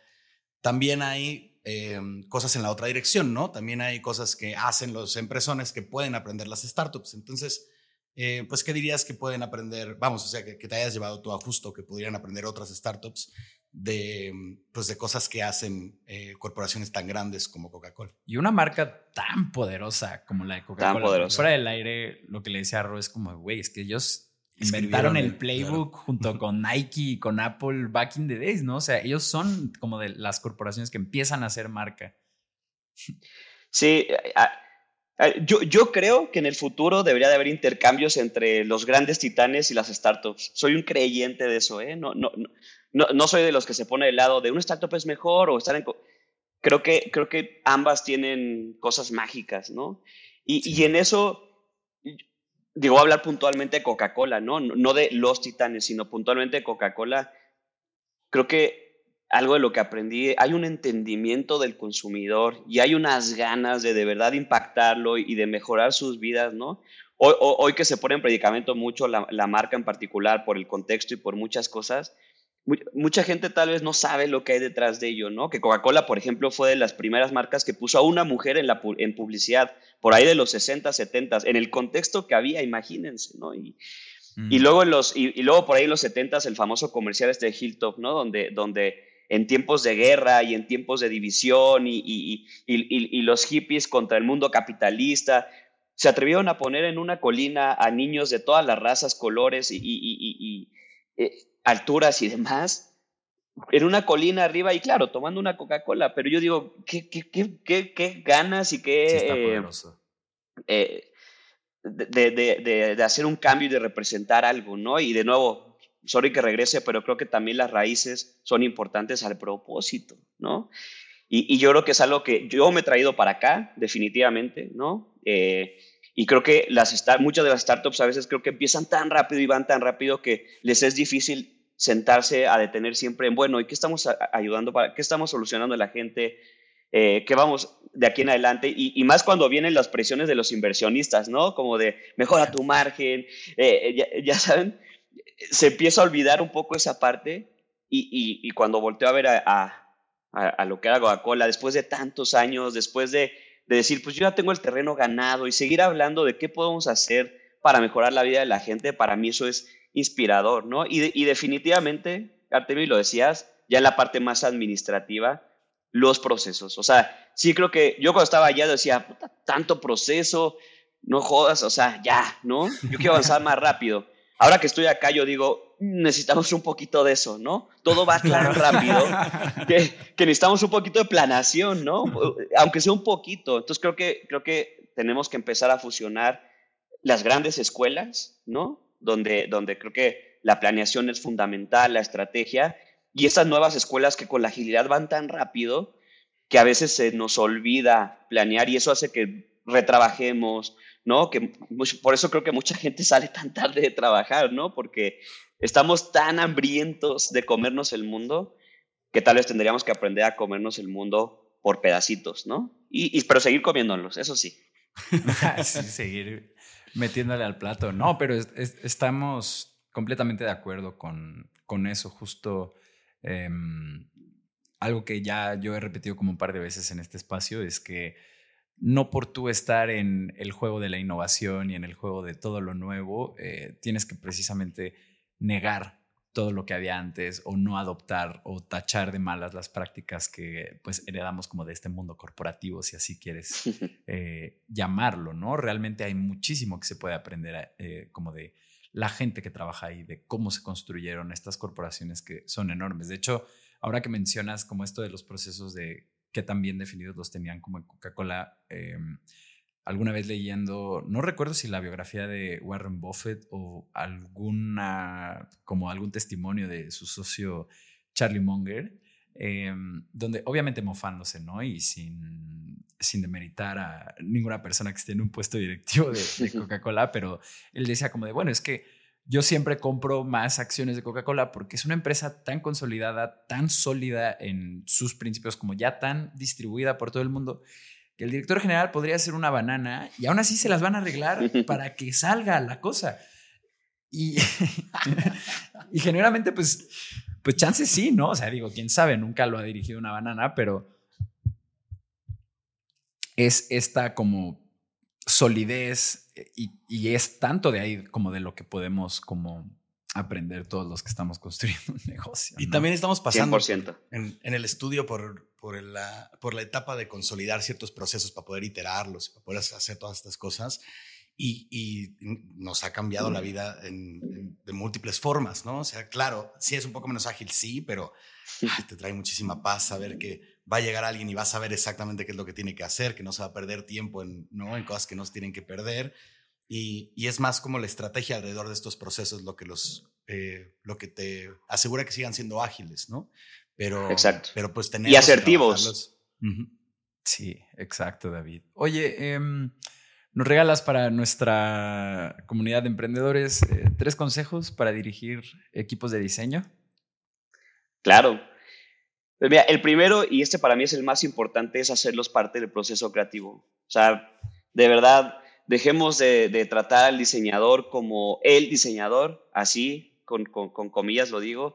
también hay em, cosas en la otra dirección, ¿no? También hay cosas que hacen los empresones que pueden aprender las startups. Entonces, eh, pues, ¿qué dirías que pueden aprender? Vamos, o sea, que, te hayas llevado tú a justo, que podrían aprender otras startups de, pues, de cosas que hacen eh, corporaciones tan grandes como Coca-Cola. Y una marca tan poderosa como la de Coca-Cola. Fuera del aire, lo que le decía a Ro es como, güey, es que ellos inventaron el playbook junto con Nike y con Apple back in the days, ¿no? O sea, ellos son como de las corporaciones que empiezan a hacer marca. Sí, yo, yo, creo que en el futuro debería de haber intercambios entre los grandes titanes y las startups. Soy un creyente de eso, ¿eh? No, no, no, no soy de los que se pone del lado de una startup es mejor o estar en... Creo que, creo que ambas tienen cosas mágicas, ¿no? Y, y en eso, digo, hablar puntualmente de Coca-Cola, ¿no? No de los titanes, sino puntualmente de Coca-Cola. Creo que algo de lo que aprendí, hay un entendimiento del consumidor y hay unas ganas de de verdad impactarlo y de mejorar sus vidas, ¿no? Hoy, hoy que se pone en predicamento mucho la, la, marca en particular por el contexto y por muchas cosas, mucha gente tal vez no sabe lo que hay detrás de ello, ¿no? Que Coca-Cola, por ejemplo, fue de las primeras marcas que puso a una mujer en, la, en publicidad, por ahí de los 60, 70, en el contexto que había, imagínense, ¿no? Y, y mm. luego, los, y, y, luego por ahí en los 70 el famoso comercial este de Hilltop, ¿no? Donde, donde en tiempos de guerra y en tiempos de división y, los hippies contra el mundo capitalista, se atrevieron a poner en una colina a niños de todas las razas, colores y, eh, alturas y demás, en una colina arriba y claro, tomando una Coca-Cola, pero yo digo, ¿qué, qué, qué, qué, ganas y qué... Eh, de, de, de, hacer un cambio y de representar algo, ¿no? Y de nuevo, sorry que regrese, pero creo que también las raíces son importantes al propósito, ¿no? Y, yo creo que es algo que yo me he traído para acá, definitivamente, ¿no? Eh, y creo que las muchas de las startups a veces creo que empiezan tan rápido y van tan rápido que les es difícil sentarse a detener siempre en, bueno, ¿y qué estamos ayudando para, qué estamos solucionando a la gente? Eh, ¿Qué vamos de aquí en adelante? Y, más cuando vienen las presiones de los inversionistas, ¿no? Como de, mejora tu margen, eh, ya, ya, saben, se empieza a olvidar un poco esa parte y, cuando volteo a ver a, lo que era Coca-Cola, después de tantos años, después de, decir, pues yo ya tengo el terreno ganado y seguir hablando de qué podemos hacer para mejorar la vida de la gente, para mí eso es inspirador, ¿no? Y, definitivamente, Artemio, lo decías, ya en la parte más administrativa, los procesos. O sea, sí creo que yo cuando estaba allá decía, tanto proceso, no jodas, o sea, ya, ¿no? Yo quiero avanzar más rápido. Ahora que estoy acá, yo digo, necesitamos un poquito de eso, ¿no? Todo va tan rápido que, necesitamos un poquito de planación, ¿no? Aunque sea un poquito. Entonces creo que, creo que tenemos que empezar a fusionar las grandes escuelas, ¿no? Donde, donde creo que la planeación es fundamental, la estrategia, y estas nuevas escuelas que con la agilidad van tan rápido que a veces se nos olvida planear y eso hace que retrabajemos, ¿no? Que por eso creo que mucha gente sale tan tarde de trabajar, ¿no? Porque estamos tan hambrientos de comernos el mundo que tal vez tendríamos que aprender a comernos el mundo por pedacitos, ¿no? Y, pero seguir comiéndolos, eso sí. sí. Seguir metiéndole al plato. No, pero estamos completamente de acuerdo con, con eso. Justo em, algo que ya yo he repetido como un par de veces en este espacio es que no por tú estar en el juego de la innovación y en el juego de todo lo nuevo, eh, tienes que precisamente negar todo lo que había antes o no adoptar o tachar de malas las prácticas que pues heredamos como de este mundo corporativo, si así quieres eh, llamarlo, ¿no? Realmente hay muchísimo que se puede aprender eh, como de la gente que trabaja ahí, de cómo se construyeron estas corporaciones que son enormes. De hecho, ahora que mencionas como esto de los procesos de que tan bien definidos los tenían como en Coca-Cola. Em, alguna vez leyendo, no recuerdo si la biografía de Warren Buffett o alguna, como algún testimonio de su socio Charlie Munger, em, donde obviamente mofándose, ¿no? Y sin, sin demeritar a ninguna persona que esté en un puesto directivo de, de Coca-Cola, pero él decía como de, bueno, es que yo siempre compro más acciones de Coca-Cola porque es una empresa tan consolidada, tan sólida en sus principios, como ya tan distribuida por todo el mundo, que el director general podría ser una banana y aún así se las van a arreglar para que salga la cosa. Y, y generalmente, pues, pues chances sí, ¿no? O sea, digo, quién sabe, nunca lo ha dirigido una banana, pero es esta como solidez eh, y, es tanto de ahí como de lo que podemos como aprender todos los que estamos construyendo un negocio. Y también estamos pasando En, en, el estudio por, por, la, por la etapa de consolidar ciertos procesos para poder iterarlos, para poder hacer todas estas cosas. Y, y nos ha cambiado la vida en, de múltiples formas, ¿no? O sea, claro, sí es un poco menos ágil, sí, pero te trae muchísima paz saber que va a llegar alguien y va a saber exactamente qué es lo que tiene que hacer, que no se va a perder tiempo en, ¿no? en cosas que no se tienen que perder. Y, y, es más como la estrategia alrededor de estos procesos lo que, los, eh, lo que te asegura que sigan siendo ágiles, ¿no? Pero, exacto. pero pues tener... Y asertivos. Sí, exacto, David. Oye, em, nos regalas para nuestra comunidad de emprendedores eh, tres consejos para dirigir equipos de diseño. Claro. Pues mira, el primero, y este para mí es el más importante, es hacerlos parte del proceso creativo. O sea, de verdad, dejemos de, tratar al diseñador como el diseñador, así, con, comillas lo digo,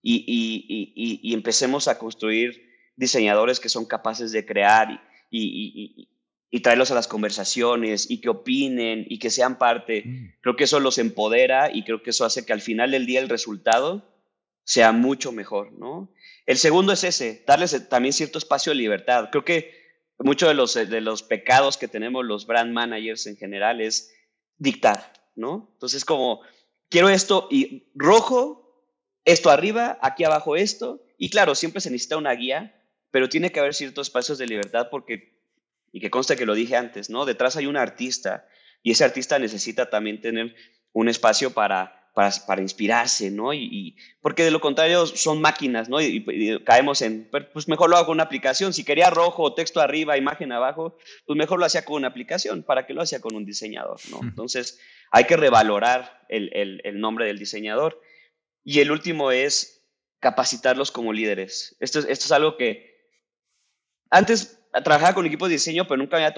y, empecemos a construir diseñadores que son capaces de crear y, traerlos a las conversaciones y que opinen y que sean parte. Mm. Creo que eso los empodera y creo que eso hace que al final del día el resultado sea mucho mejor, ¿no? El segundo es ese, darles también cierto espacio de libertad. Creo que muchos de los, de los pecados que tenemos los brand managers en general es dictar, ¿no? Entonces, como, quiero esto y rojo, esto arriba, aquí abajo esto. Y claro, siempre se necesita una guía, pero tiene que haber ciertos espacios de libertad porque, y que conste que lo dije antes, ¿no? Detrás hay un artista y ese artista necesita también tener un espacio para para, inspirarse, ¿no? Y, porque de lo contrario son máquinas, ¿no? Y, caemos en, pues mejor lo hago con una aplicación. Si quería rojo, texto arriba, imagen abajo, pues mejor lo hacía con una aplicación. ¿Para qué lo hacía con un diseñador, ¿no? Entonces hay que revalorar el, el, nombre del diseñador. Y el último es capacitarlos como líderes. Esto, esto es algo que antes trabajaba con equipos de diseño, pero nunca me había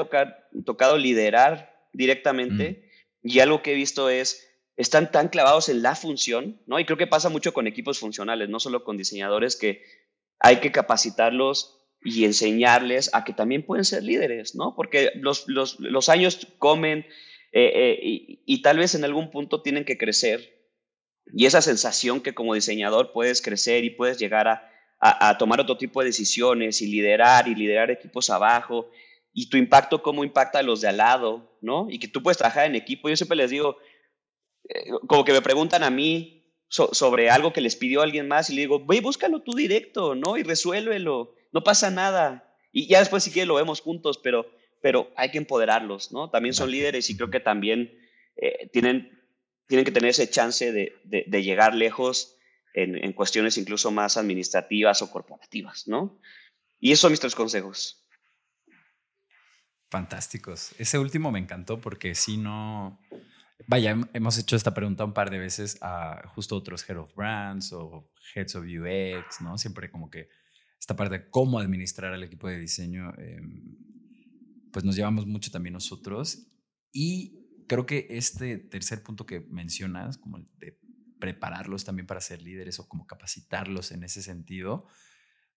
tocado liderar directamente. Y algo que he visto es están tan clavados en la función, ¿no? Y creo que pasa mucho con equipos funcionales, no solo con diseñadores, que hay que capacitarlos y enseñarles a que también pueden ser líderes, ¿no? Porque los, los, años comen eh, eh, y, tal vez en algún punto tienen que crecer. Y esa sensación que como diseñador puedes crecer y puedes llegar a, a, tomar otro tipo de decisiones y liderar y liderar equipos abajo y tu impacto cómo impacta a los de al lado, ¿no? Y que tú puedes trabajar en equipo. Yo siempre les digo, eh, como que me preguntan a mí sobre algo que les pidió alguien más y le digo, ve, búscalo tú directo, ¿no? Y resuélvelo, no pasa nada. Y ya después si quieres lo vemos juntos, pero, pero hay que empoderarlos, ¿no? También son líderes y creo que también eh, tienen, tienen que tener ese chance de, de, llegar lejos en, en, cuestiones incluso más administrativas o corporativas, ¿no? Y esos son mis tres consejos. Fantásticos. Ese último me encantó porque si no Vaya, hemos hecho esta pregunta un par de veces a justo otros Head of Brands o Heads of UX, ¿no? Siempre como que esta parte de cómo administrar al equipo de diseño, em, pues nos llevamos mucho también nosotros. Y creo que este tercer punto que mencionas, como el de prepararlos también para ser líderes o como capacitarlos en ese sentido,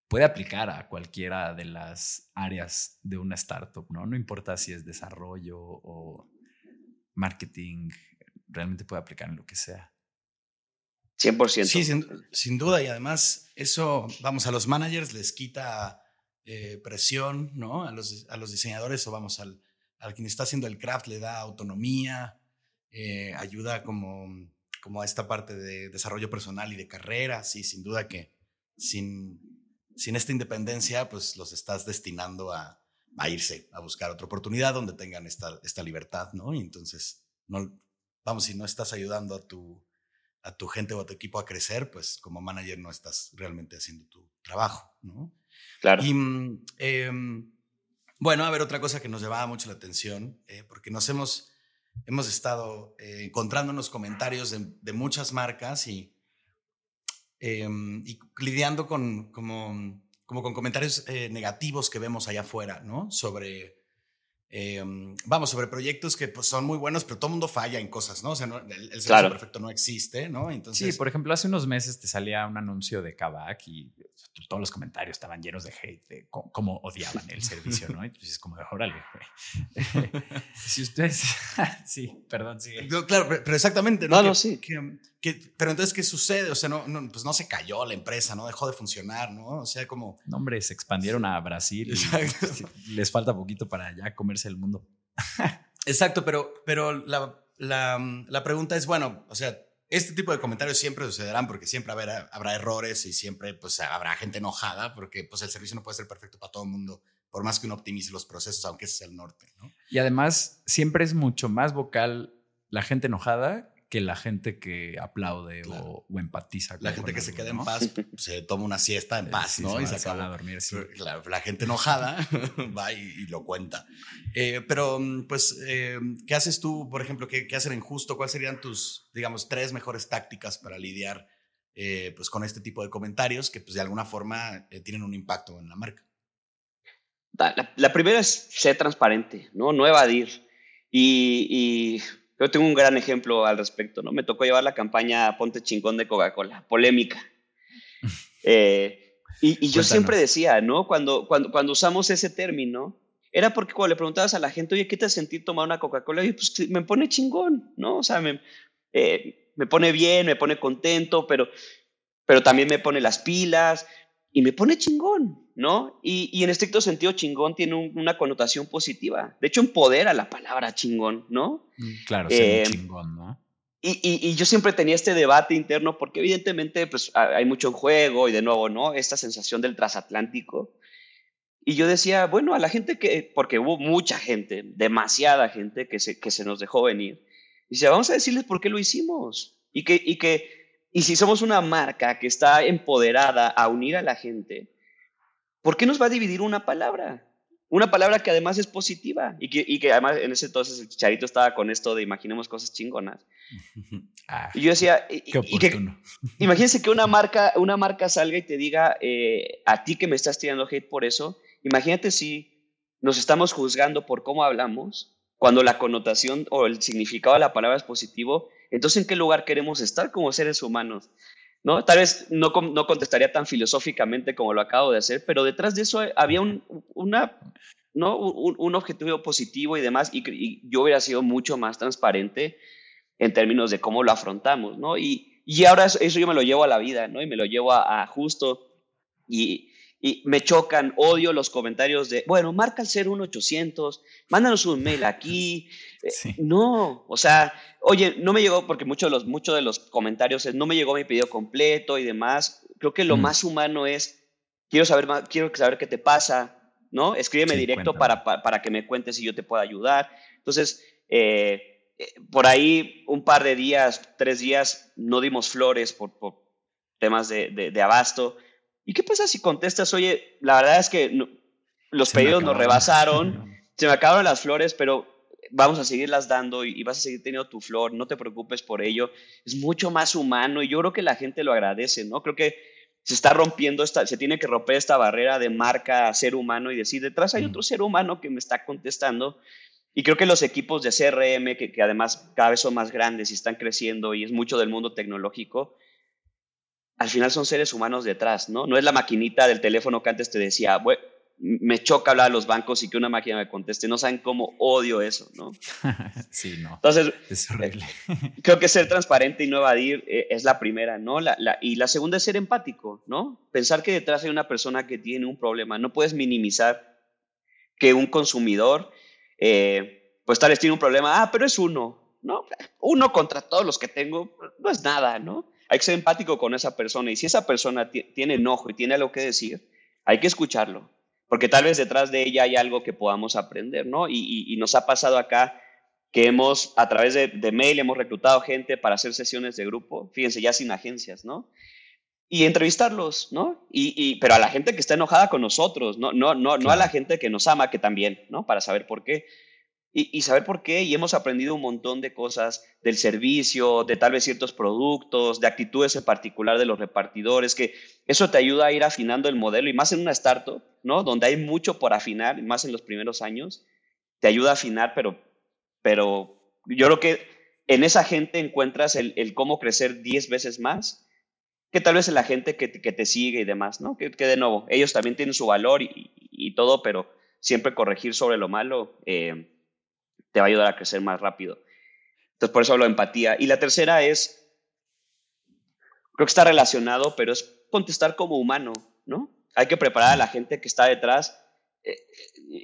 puede aplicar a cualquiera de las áreas de una startup, ¿no? No importa si es desarrollo o marketing, realmente puede aplicar en lo que sea. 100%. Sí, sin, duda. Y además, eso, vamos, a los managers les quita eh, presión, ¿no? A los, a los diseñadores o vamos, al, al quien está haciendo el craft le da autonomía, eh, ayuda como, como a esta parte de desarrollo personal y de carrera. Sí, sin duda que sin, sin esta independencia, pues los estás destinando a, a irse a buscar otra oportunidad donde tengan esta, esta libertad, ¿no? Y entonces, no, vamos, si no estás ayudando a tu, a tu gente o a tu equipo a crecer, pues como manager no estás realmente haciendo tu trabajo, ¿no? Claro. Y em, bueno, a ver, otra cosa que nos llevaba mucho la atención, eh, porque nos hemos, hemos estado eh, encontrándonos comentarios de, de, muchas marcas y, em, y lidiando con como como con comentarios eh, negativos que vemos allá afuera, ¿no? Sobre, eh, vamos, sobre proyectos que pues, son muy buenos, pero todo el mundo falla en cosas, ¿no? O sea, el, servicio perfecto no existe, ¿no? Entonces, sí, por ejemplo, hace unos meses te salía un anuncio de Kavak y todos los comentarios estaban llenos de hate, de cómo, odiaban el servicio, ¿no? Y pues es como de, órale, güey. si ustedes, sí, perdón, sigue. claro, pero, exactamente, ¿no? No, sí. Pero entonces, ¿qué sucede? O sea, no, pues no se cayó la empresa, ¿no? Dejó de funcionar, ¿no? O sea, como... No, hombre, se expandieron a Brasil y les falta poquito para ya comerse el mundo. Exacto, pero, pero la, la, la pregunta es, bueno, o sea, este tipo de comentarios siempre sucederán porque siempre habrá, habrá errores y siempre pues, habrá gente enojada porque pues, el servicio no puede ser perfecto para todo el mundo, por más que uno optimice los procesos, aunque ese sea el norte. ¿no? Y además, siempre es mucho más vocal la gente enojada que la gente que aplaude o, empatiza. la gente que se queda en paz se toma una siesta en paz, ¿no? y se acaba a dormir. La, gente enojada va y, lo cuenta. Eh, pero, pues, eh, ¿qué haces tú, por ejemplo? ¿qué, ¿Qué hacen en justo? ¿Cuáles serían tus, digamos, tres mejores tácticas para lidiar eh, pues, con este tipo de comentarios que, pues, de alguna forma tienen un impacto en la marca? La, la primera es ser transparente, ¿no? No evadir. y, y yo tengo un gran ejemplo al respecto, ¿no? Me tocó llevar la campaña Ponte Chingón de Coca-Cola, polémica. Eh, y, yo siempre decía, ¿no? Cuando, cuando, cuando usamos ese término, era porque cuando le preguntabas a la gente, oye, ¿qué te sentí tomar una Coca-Cola? Y pues me pone chingón, ¿no? O sea, me, eh, me pone bien, me pone contento, pero, pero también me pone las pilas, y me pone chingón, ¿no? Y, y en estricto sentido, chingón tiene una connotación positiva. De hecho, empodera la palabra chingón, ¿no? Mm, claro, eh, chingón, ¿no? Y, y, yo siempre tenía este debate interno porque evidentemente pues, hay mucho en juego y de nuevo, ¿no? Esta sensación del transatlántico. Y yo decía, bueno, a la gente que, porque hubo mucha gente, demasiada gente que se, que se nos dejó venir, dice, vamos a decirles por qué lo hicimos. Y que, y que y si somos una marca que está empoderada a unir a la gente, ¿por qué nos va a dividir una palabra? Una palabra que además es positiva y que, y que además en ese entonces el Chicharito estaba con esto de imaginemos cosas chingonas. Ah, y yo decía, y, que, imagínense que una marca, una marca salga y te diga eh, a ti que me estás tirando hate por eso, imagínate si nos estamos juzgando por cómo hablamos cuando la connotación o el significado de la palabra es positivo entonces, ¿en qué lugar queremos estar como seres humanos? ¿No? Tal vez no, no contestaría tan filosóficamente como lo acabo de hacer, pero detrás de eso había un, una, ¿no? un, objetivo positivo y demás, y, yo hubiera sido mucho más transparente en términos de cómo lo afrontamos, ¿no? Y, y ahora eso, yo me lo llevo a la vida, ¿no? Y me lo llevo a, a justo, y, y me chocan, odio los comentarios de, bueno, marca el 01800, mándanos un mail aquí. Eh, no, o sea, oye, no me llegó, porque muchos de los, mucho de los comentarios es, no me llegó mi pedido completo y demás. Creo que lo mm. más humano es, quiero saber, más, quiero saber qué te pasa, ¿no? Escríbeme directo para, para, que me cuentes si yo te puedo ayudar. Entonces, eh, eh, por ahí un par de días, tres días, no dimos flores por, por temas de, de abasto ¿Y qué pasa si contestas, oye, la verdad es que los pedidos nos rebasaron, se me acabaron las flores, pero vamos a seguirlas dando y, vas a seguir teniendo tu flor, no te preocupes por ello. Es mucho más humano y yo creo que la gente lo agradece, ¿no? Creo que se está rompiendo, esta, se tiene que romper esta barrera de marca ser humano y decir, detrás hay otro ser humano que me está contestando. Y creo que los equipos de CRM, que, que además cada vez son más grandes y están creciendo y es mucho del mundo tecnológico, al final son seres humanos detrás, ¿no? No es la maquinita del teléfono que antes te decía, me choca hablar a los bancos y que una máquina me conteste. No saben cómo odio eso, ¿no? sí, no. Entonces, es horrible. creo que ser transparente y no evadir eh, es la primera, ¿no? La, y la segunda es ser empático, ¿no? Pensar que detrás hay una persona que tiene un problema. No puedes minimizar que un consumidor, eh, pues tal vez tiene un problema, ah, pero es uno, ¿no? Uno contra todos los que tengo, no es nada, ¿no? Hay que ser empático con esa persona y si esa persona tiene enojo y tiene algo que decir, hay que escucharlo, porque tal vez detrás de ella hay algo que podamos aprender, ¿no? Y, nos ha pasado acá que hemos, a través de, mail, hemos reclutado gente para hacer sesiones de grupo, fíjense, ya sin agencias, ¿no? Y entrevistarlos, ¿no? Y, pero a la gente que está enojada con nosotros, no, no, no, no a la gente que nos ama, que también, ¿no? Para saber por qué y, saber por qué. Y hemos aprendido un montón de cosas del servicio, de tal vez ciertos productos, de actitudes en particular de los repartidores, que eso te ayuda a ir afinando el modelo y más en una startup, ¿no? Donde hay mucho por afinar, más en los primeros años. te ayuda a afinar, pero, pero yo creo que en esa gente encuentras el, cómo crecer 10 veces más que tal vez en la gente que, te sigue y demás, ¿no? Que, de nuevo, ellos también tienen su valor y, todo, pero siempre corregir sobre lo malo eh, te va a ayudar a crecer más rápido. Entonces, por eso hablo de empatía. Y la tercera es, creo que está relacionado, pero es contestar como humano, ¿no? Hay que preparar a la gente que está detrás. Eh,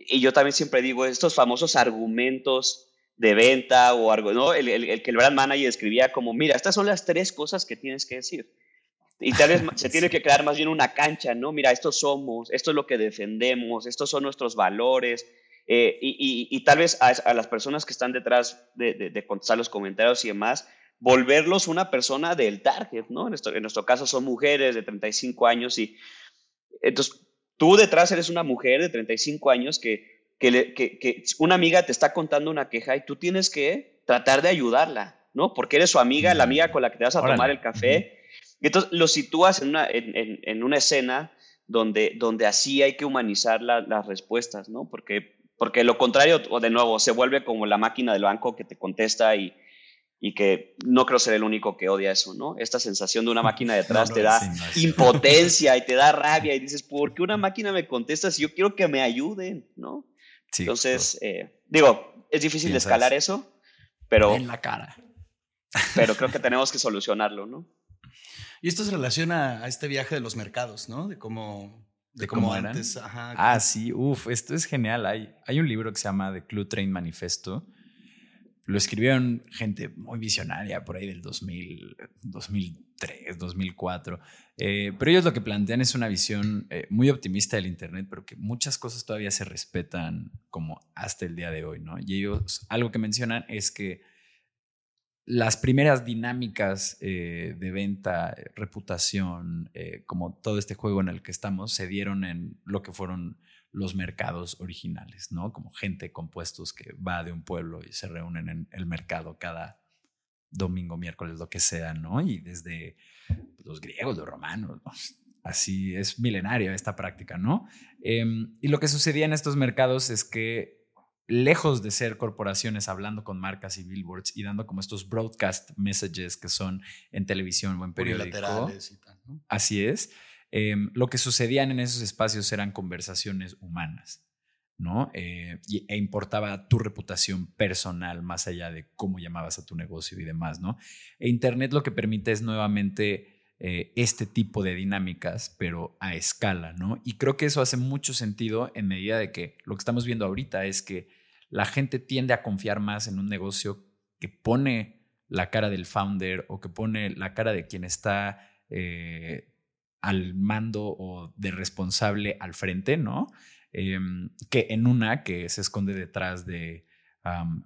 y yo también siempre digo, estos famosos argumentos de venta o algo, ¿no? El, el, que el brand manager escribía como, mira, estas son las tres cosas que tienes que decir. Y tal vez se tiene que crear más bien una cancha, ¿no? Mira, estos somos, esto es lo que defendemos, estos son nuestros valores. Eh, y, y, tal vez a, las personas que están detrás de, de, contestar los comentarios y demás, volverlos una persona del target, ¿no? En nuestro, en nuestro caso son mujeres de 35 años y entonces tú detrás eres una mujer de 35 años que, que, que, una amiga te está contando una queja y tú tienes que tratar de ayudarla, ¿no? Porque eres su amiga, la amiga con la que te vas a tomar el café. Entonces lo sitúas en una, en, en, una escena donde, donde así hay que humanizar las respuestas, ¿no? Porque, porque lo contrario, o de nuevo, se vuelve como la máquina del banco que te contesta y, y que no creo ser el único que odia eso, ¿no? Esta sensación de una máquina detrás te da impotencia y te da rabia y dices, ¿por qué una máquina me contesta si yo quiero que me ayuden, ¿no? Entonces, eh, digo, es difícil de escalar eso, pero... En la cara. Pero creo que tenemos que solucionarlo, ¿no? Y esto se relaciona a este viaje de los mercados, ¿no? De cómo... De, cómo, antes. ah, sí, uff, esto es genial. Hay, hay un libro que se llama The Clue Train Manifesto, lo escribieron gente muy visionaria por ahí del 2000, 2003, 2004. pero ellos lo que plantean es una visión eh, muy optimista del Internet, pero que muchas cosas todavía se respetan como hasta el día de hoy, ¿no? Y ellos algo que mencionan es que las primeras dinámicas eh, de venta, reputación, eh, como todo este juego en el que estamos, se dieron en lo que fueron los mercados originales, ¿no? Como gente compuestos que va de un pueblo y se reúnen en el mercado cada domingo, miércoles, lo que sea, ¿no? Y desde los griegos, los romanos, así es milenaria esta práctica, ¿no? Em, y lo que sucedía en estos mercados es que lejos de ser corporaciones hablando con marcas y billboards y dando como estos broadcast messages que son en televisión o en periódico. Y tal, ¿no? Así es Em, lo que sucedían en esos espacios eran conversaciones humanas, ¿no? Eh, e importaba tu reputación personal más allá de cómo llamabas a tu negocio y demás, ¿no? E Internet lo que permite es nuevamente eh, este tipo de dinámicas, pero a escala, ¿no? Y creo que eso hace mucho sentido en medida de que lo que estamos viendo ahorita es que la gente tiende a confiar más en un negocio que pone la cara del founder o que pone la cara de quien está eh, al mando o de responsable al frente, ¿no? Em, que en una que se esconde detrás de,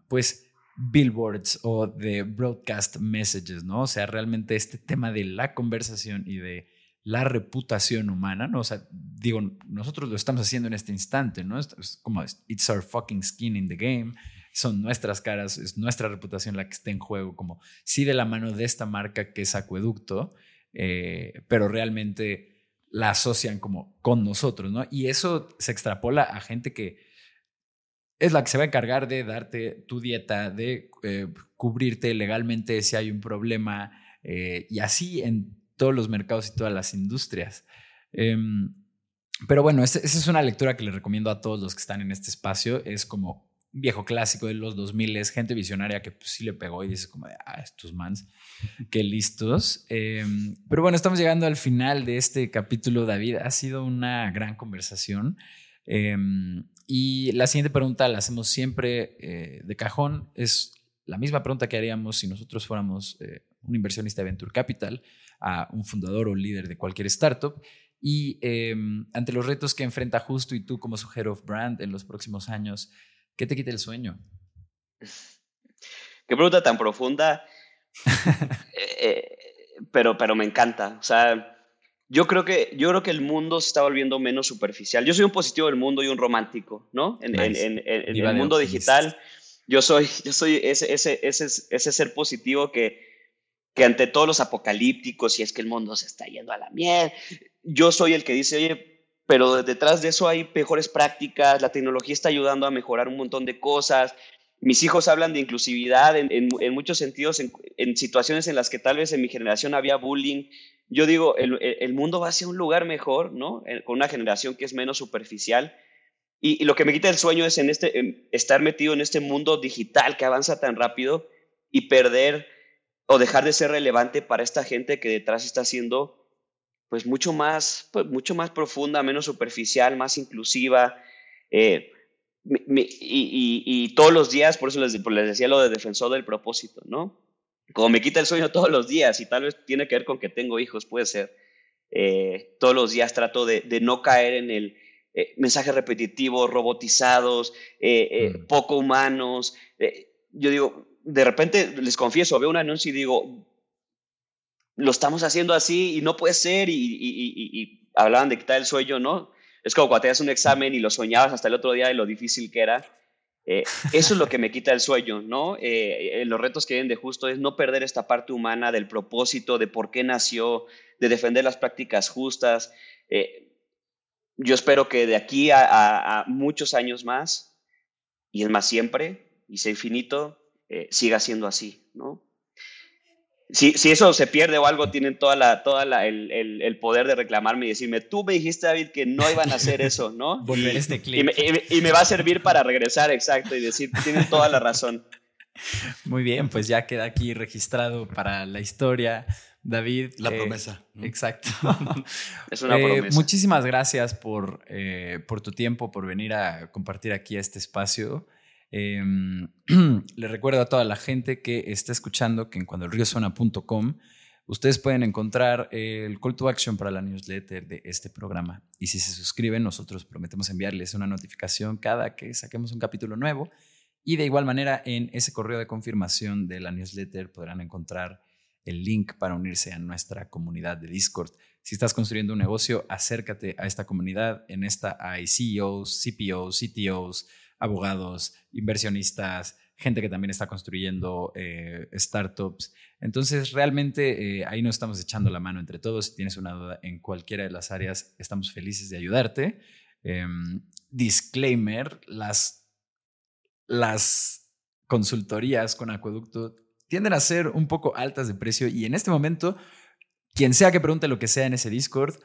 pues, billboards o de broadcast messages, ¿no? O sea, realmente este tema de la conversación y de la reputación humana, ¿no? O sea, digo, nosotros lo estamos haciendo en este instante, ¿no? Es como, it's our fucking skin in the game, son nuestras caras, es nuestra reputación la que está en juego, como sí de la mano de esta marca que es Acueducto, eh, pero realmente la asocian como con nosotros, ¿no? Y eso se extrapola a gente que es la que se va a encargar de darte tu dieta, de eh, cubrirte legalmente si hay un problema, eh, y así en todos los mercados y todas las industrias. Em, pero bueno, esa es una lectura que les recomiendo a todos los que están en este espacio. Es como viejo clásico de los 2000, es gente visionaria que pues, sí le pegó y dice como de, ah, estos mans, qué listos. Em, pero bueno, estamos llegando al final de este capítulo, David. Ha sido una gran conversación. Y la siguiente pregunta la hacemos siempre eh, de cajón. Es la misma pregunta que haríamos si nosotros fuéramos eh, un inversionista de Venture Capital, a un fundador o líder de cualquier startup. Y em, ante los retos que enfrenta Justo y tú como su Head of Brand en los próximos años, ¿Qué te quita el sueño? Qué pregunta tan profunda, eh, pero, pero me encanta. O sea, yo creo, que, yo creo que el mundo se está volviendo menos superficial. Yo soy un positivo del mundo y un romántico, ¿no? En, el mundo digital, yo soy, yo soy ese, ese, ese, ese ser positivo que, que ante todos los apocalípticos, y es que el mundo se está yendo a la miel, yo soy el que dice, oye, pero detrás de eso hay mejores prácticas, la tecnología está ayudando a mejorar un montón de cosas. Mis hijos hablan de inclusividad en, muchos sentidos, en, situaciones en las que tal vez en mi generación había bullying. Yo digo, el, mundo va hacia un lugar mejor, ¿no? Con una generación que es menos superficial. Y, lo que me quita el sueño es en este, estar metido en este mundo digital que avanza tan rápido y perder o dejar de ser relevante para esta gente que detrás está haciendo pues mucho más, pues, mucho más profunda, menos superficial, más inclusiva. Eh, y, todos los días, por eso les, les, decía lo de defensor del propósito, ¿no? Como me quita el sueño todos los días, y tal vez tiene que ver con que tengo hijos, puede ser. Eh, todos los días trato de, no caer en el eh, mensaje repetitivo, robotizados, mm. poco humanos. yo digo, de repente les confieso, veo un anuncio y digo, lo estamos haciendo así y no puede ser. Y, hablaban de quitar el sueño, ¿no? Es como cuando te das un examen y lo soñabas hasta el otro día de lo difícil que era. Eh, eso es lo que me quita el sueño, ¿no? Eh, eh, los retos que vienen de justo es no perder esta parte humana del propósito, de por qué nació, de defender las prácticas justas. yo espero que de aquí a, a, muchos años más, y es más siempre, y sea infinito, siga siendo así, ¿no? Si, si, eso se pierde o algo, tienen toda la, toda la, el, el, poder de reclamarme y decirme, tú me dijiste, David, que no iban a hacer eso, ¿no? Volver y, este clip. Y me, y me, va a servir para regresar, exacto, y decir, tienen toda la razón. Muy bien, pues ya queda aquí registrado para la historia. David. La eh, promesa. Exacto. es una eh, promesa. Muchísimas gracias por, eh, por tu tiempo, por venir a compartir aquí este espacio. Em, le recuerdo a toda la gente que está escuchando que en cuandoelriosuena.com ustedes pueden encontrar el call to action para la newsletter de este programa. Y si se suscriben, nosotros prometemos enviarles una notificación cada que saquemos un capítulo nuevo. Y de igual manera, en ese correo de confirmación de la newsletter podrán encontrar el link para unirse a nuestra comunidad de Discord. Si estás construyendo un negocio, acércate a esta comunidad. En esta hay CEOs, CPOs, CTOs, abogados, inversionistas, gente que también está construyendo eh, startups. Entonces, realmente eh, ahí nos estamos echando la mano entre todos. Si tienes una duda en cualquiera de las áreas, estamos felices de ayudarte. Em, disclaimer, las, las consultorías con Acueducto tienden a ser un poco altas de precio y en este momento, quien sea que pregunte lo que sea en ese Discord,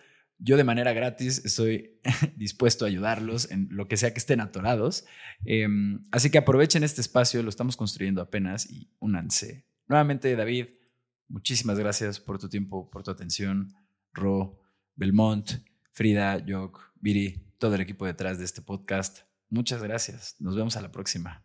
yo de manera gratis estoy dispuesto a ayudarlos en lo que sea que estén atorados. Em, así que aprovechen este espacio, lo estamos construyendo apenas y únanse. Nuevamente, David, muchísimas gracias por tu tiempo, por tu atención. Ro, Belmont, Frida, Jock, Viri, todo el equipo detrás de este podcast. Muchas gracias. Nos vemos a la próxima.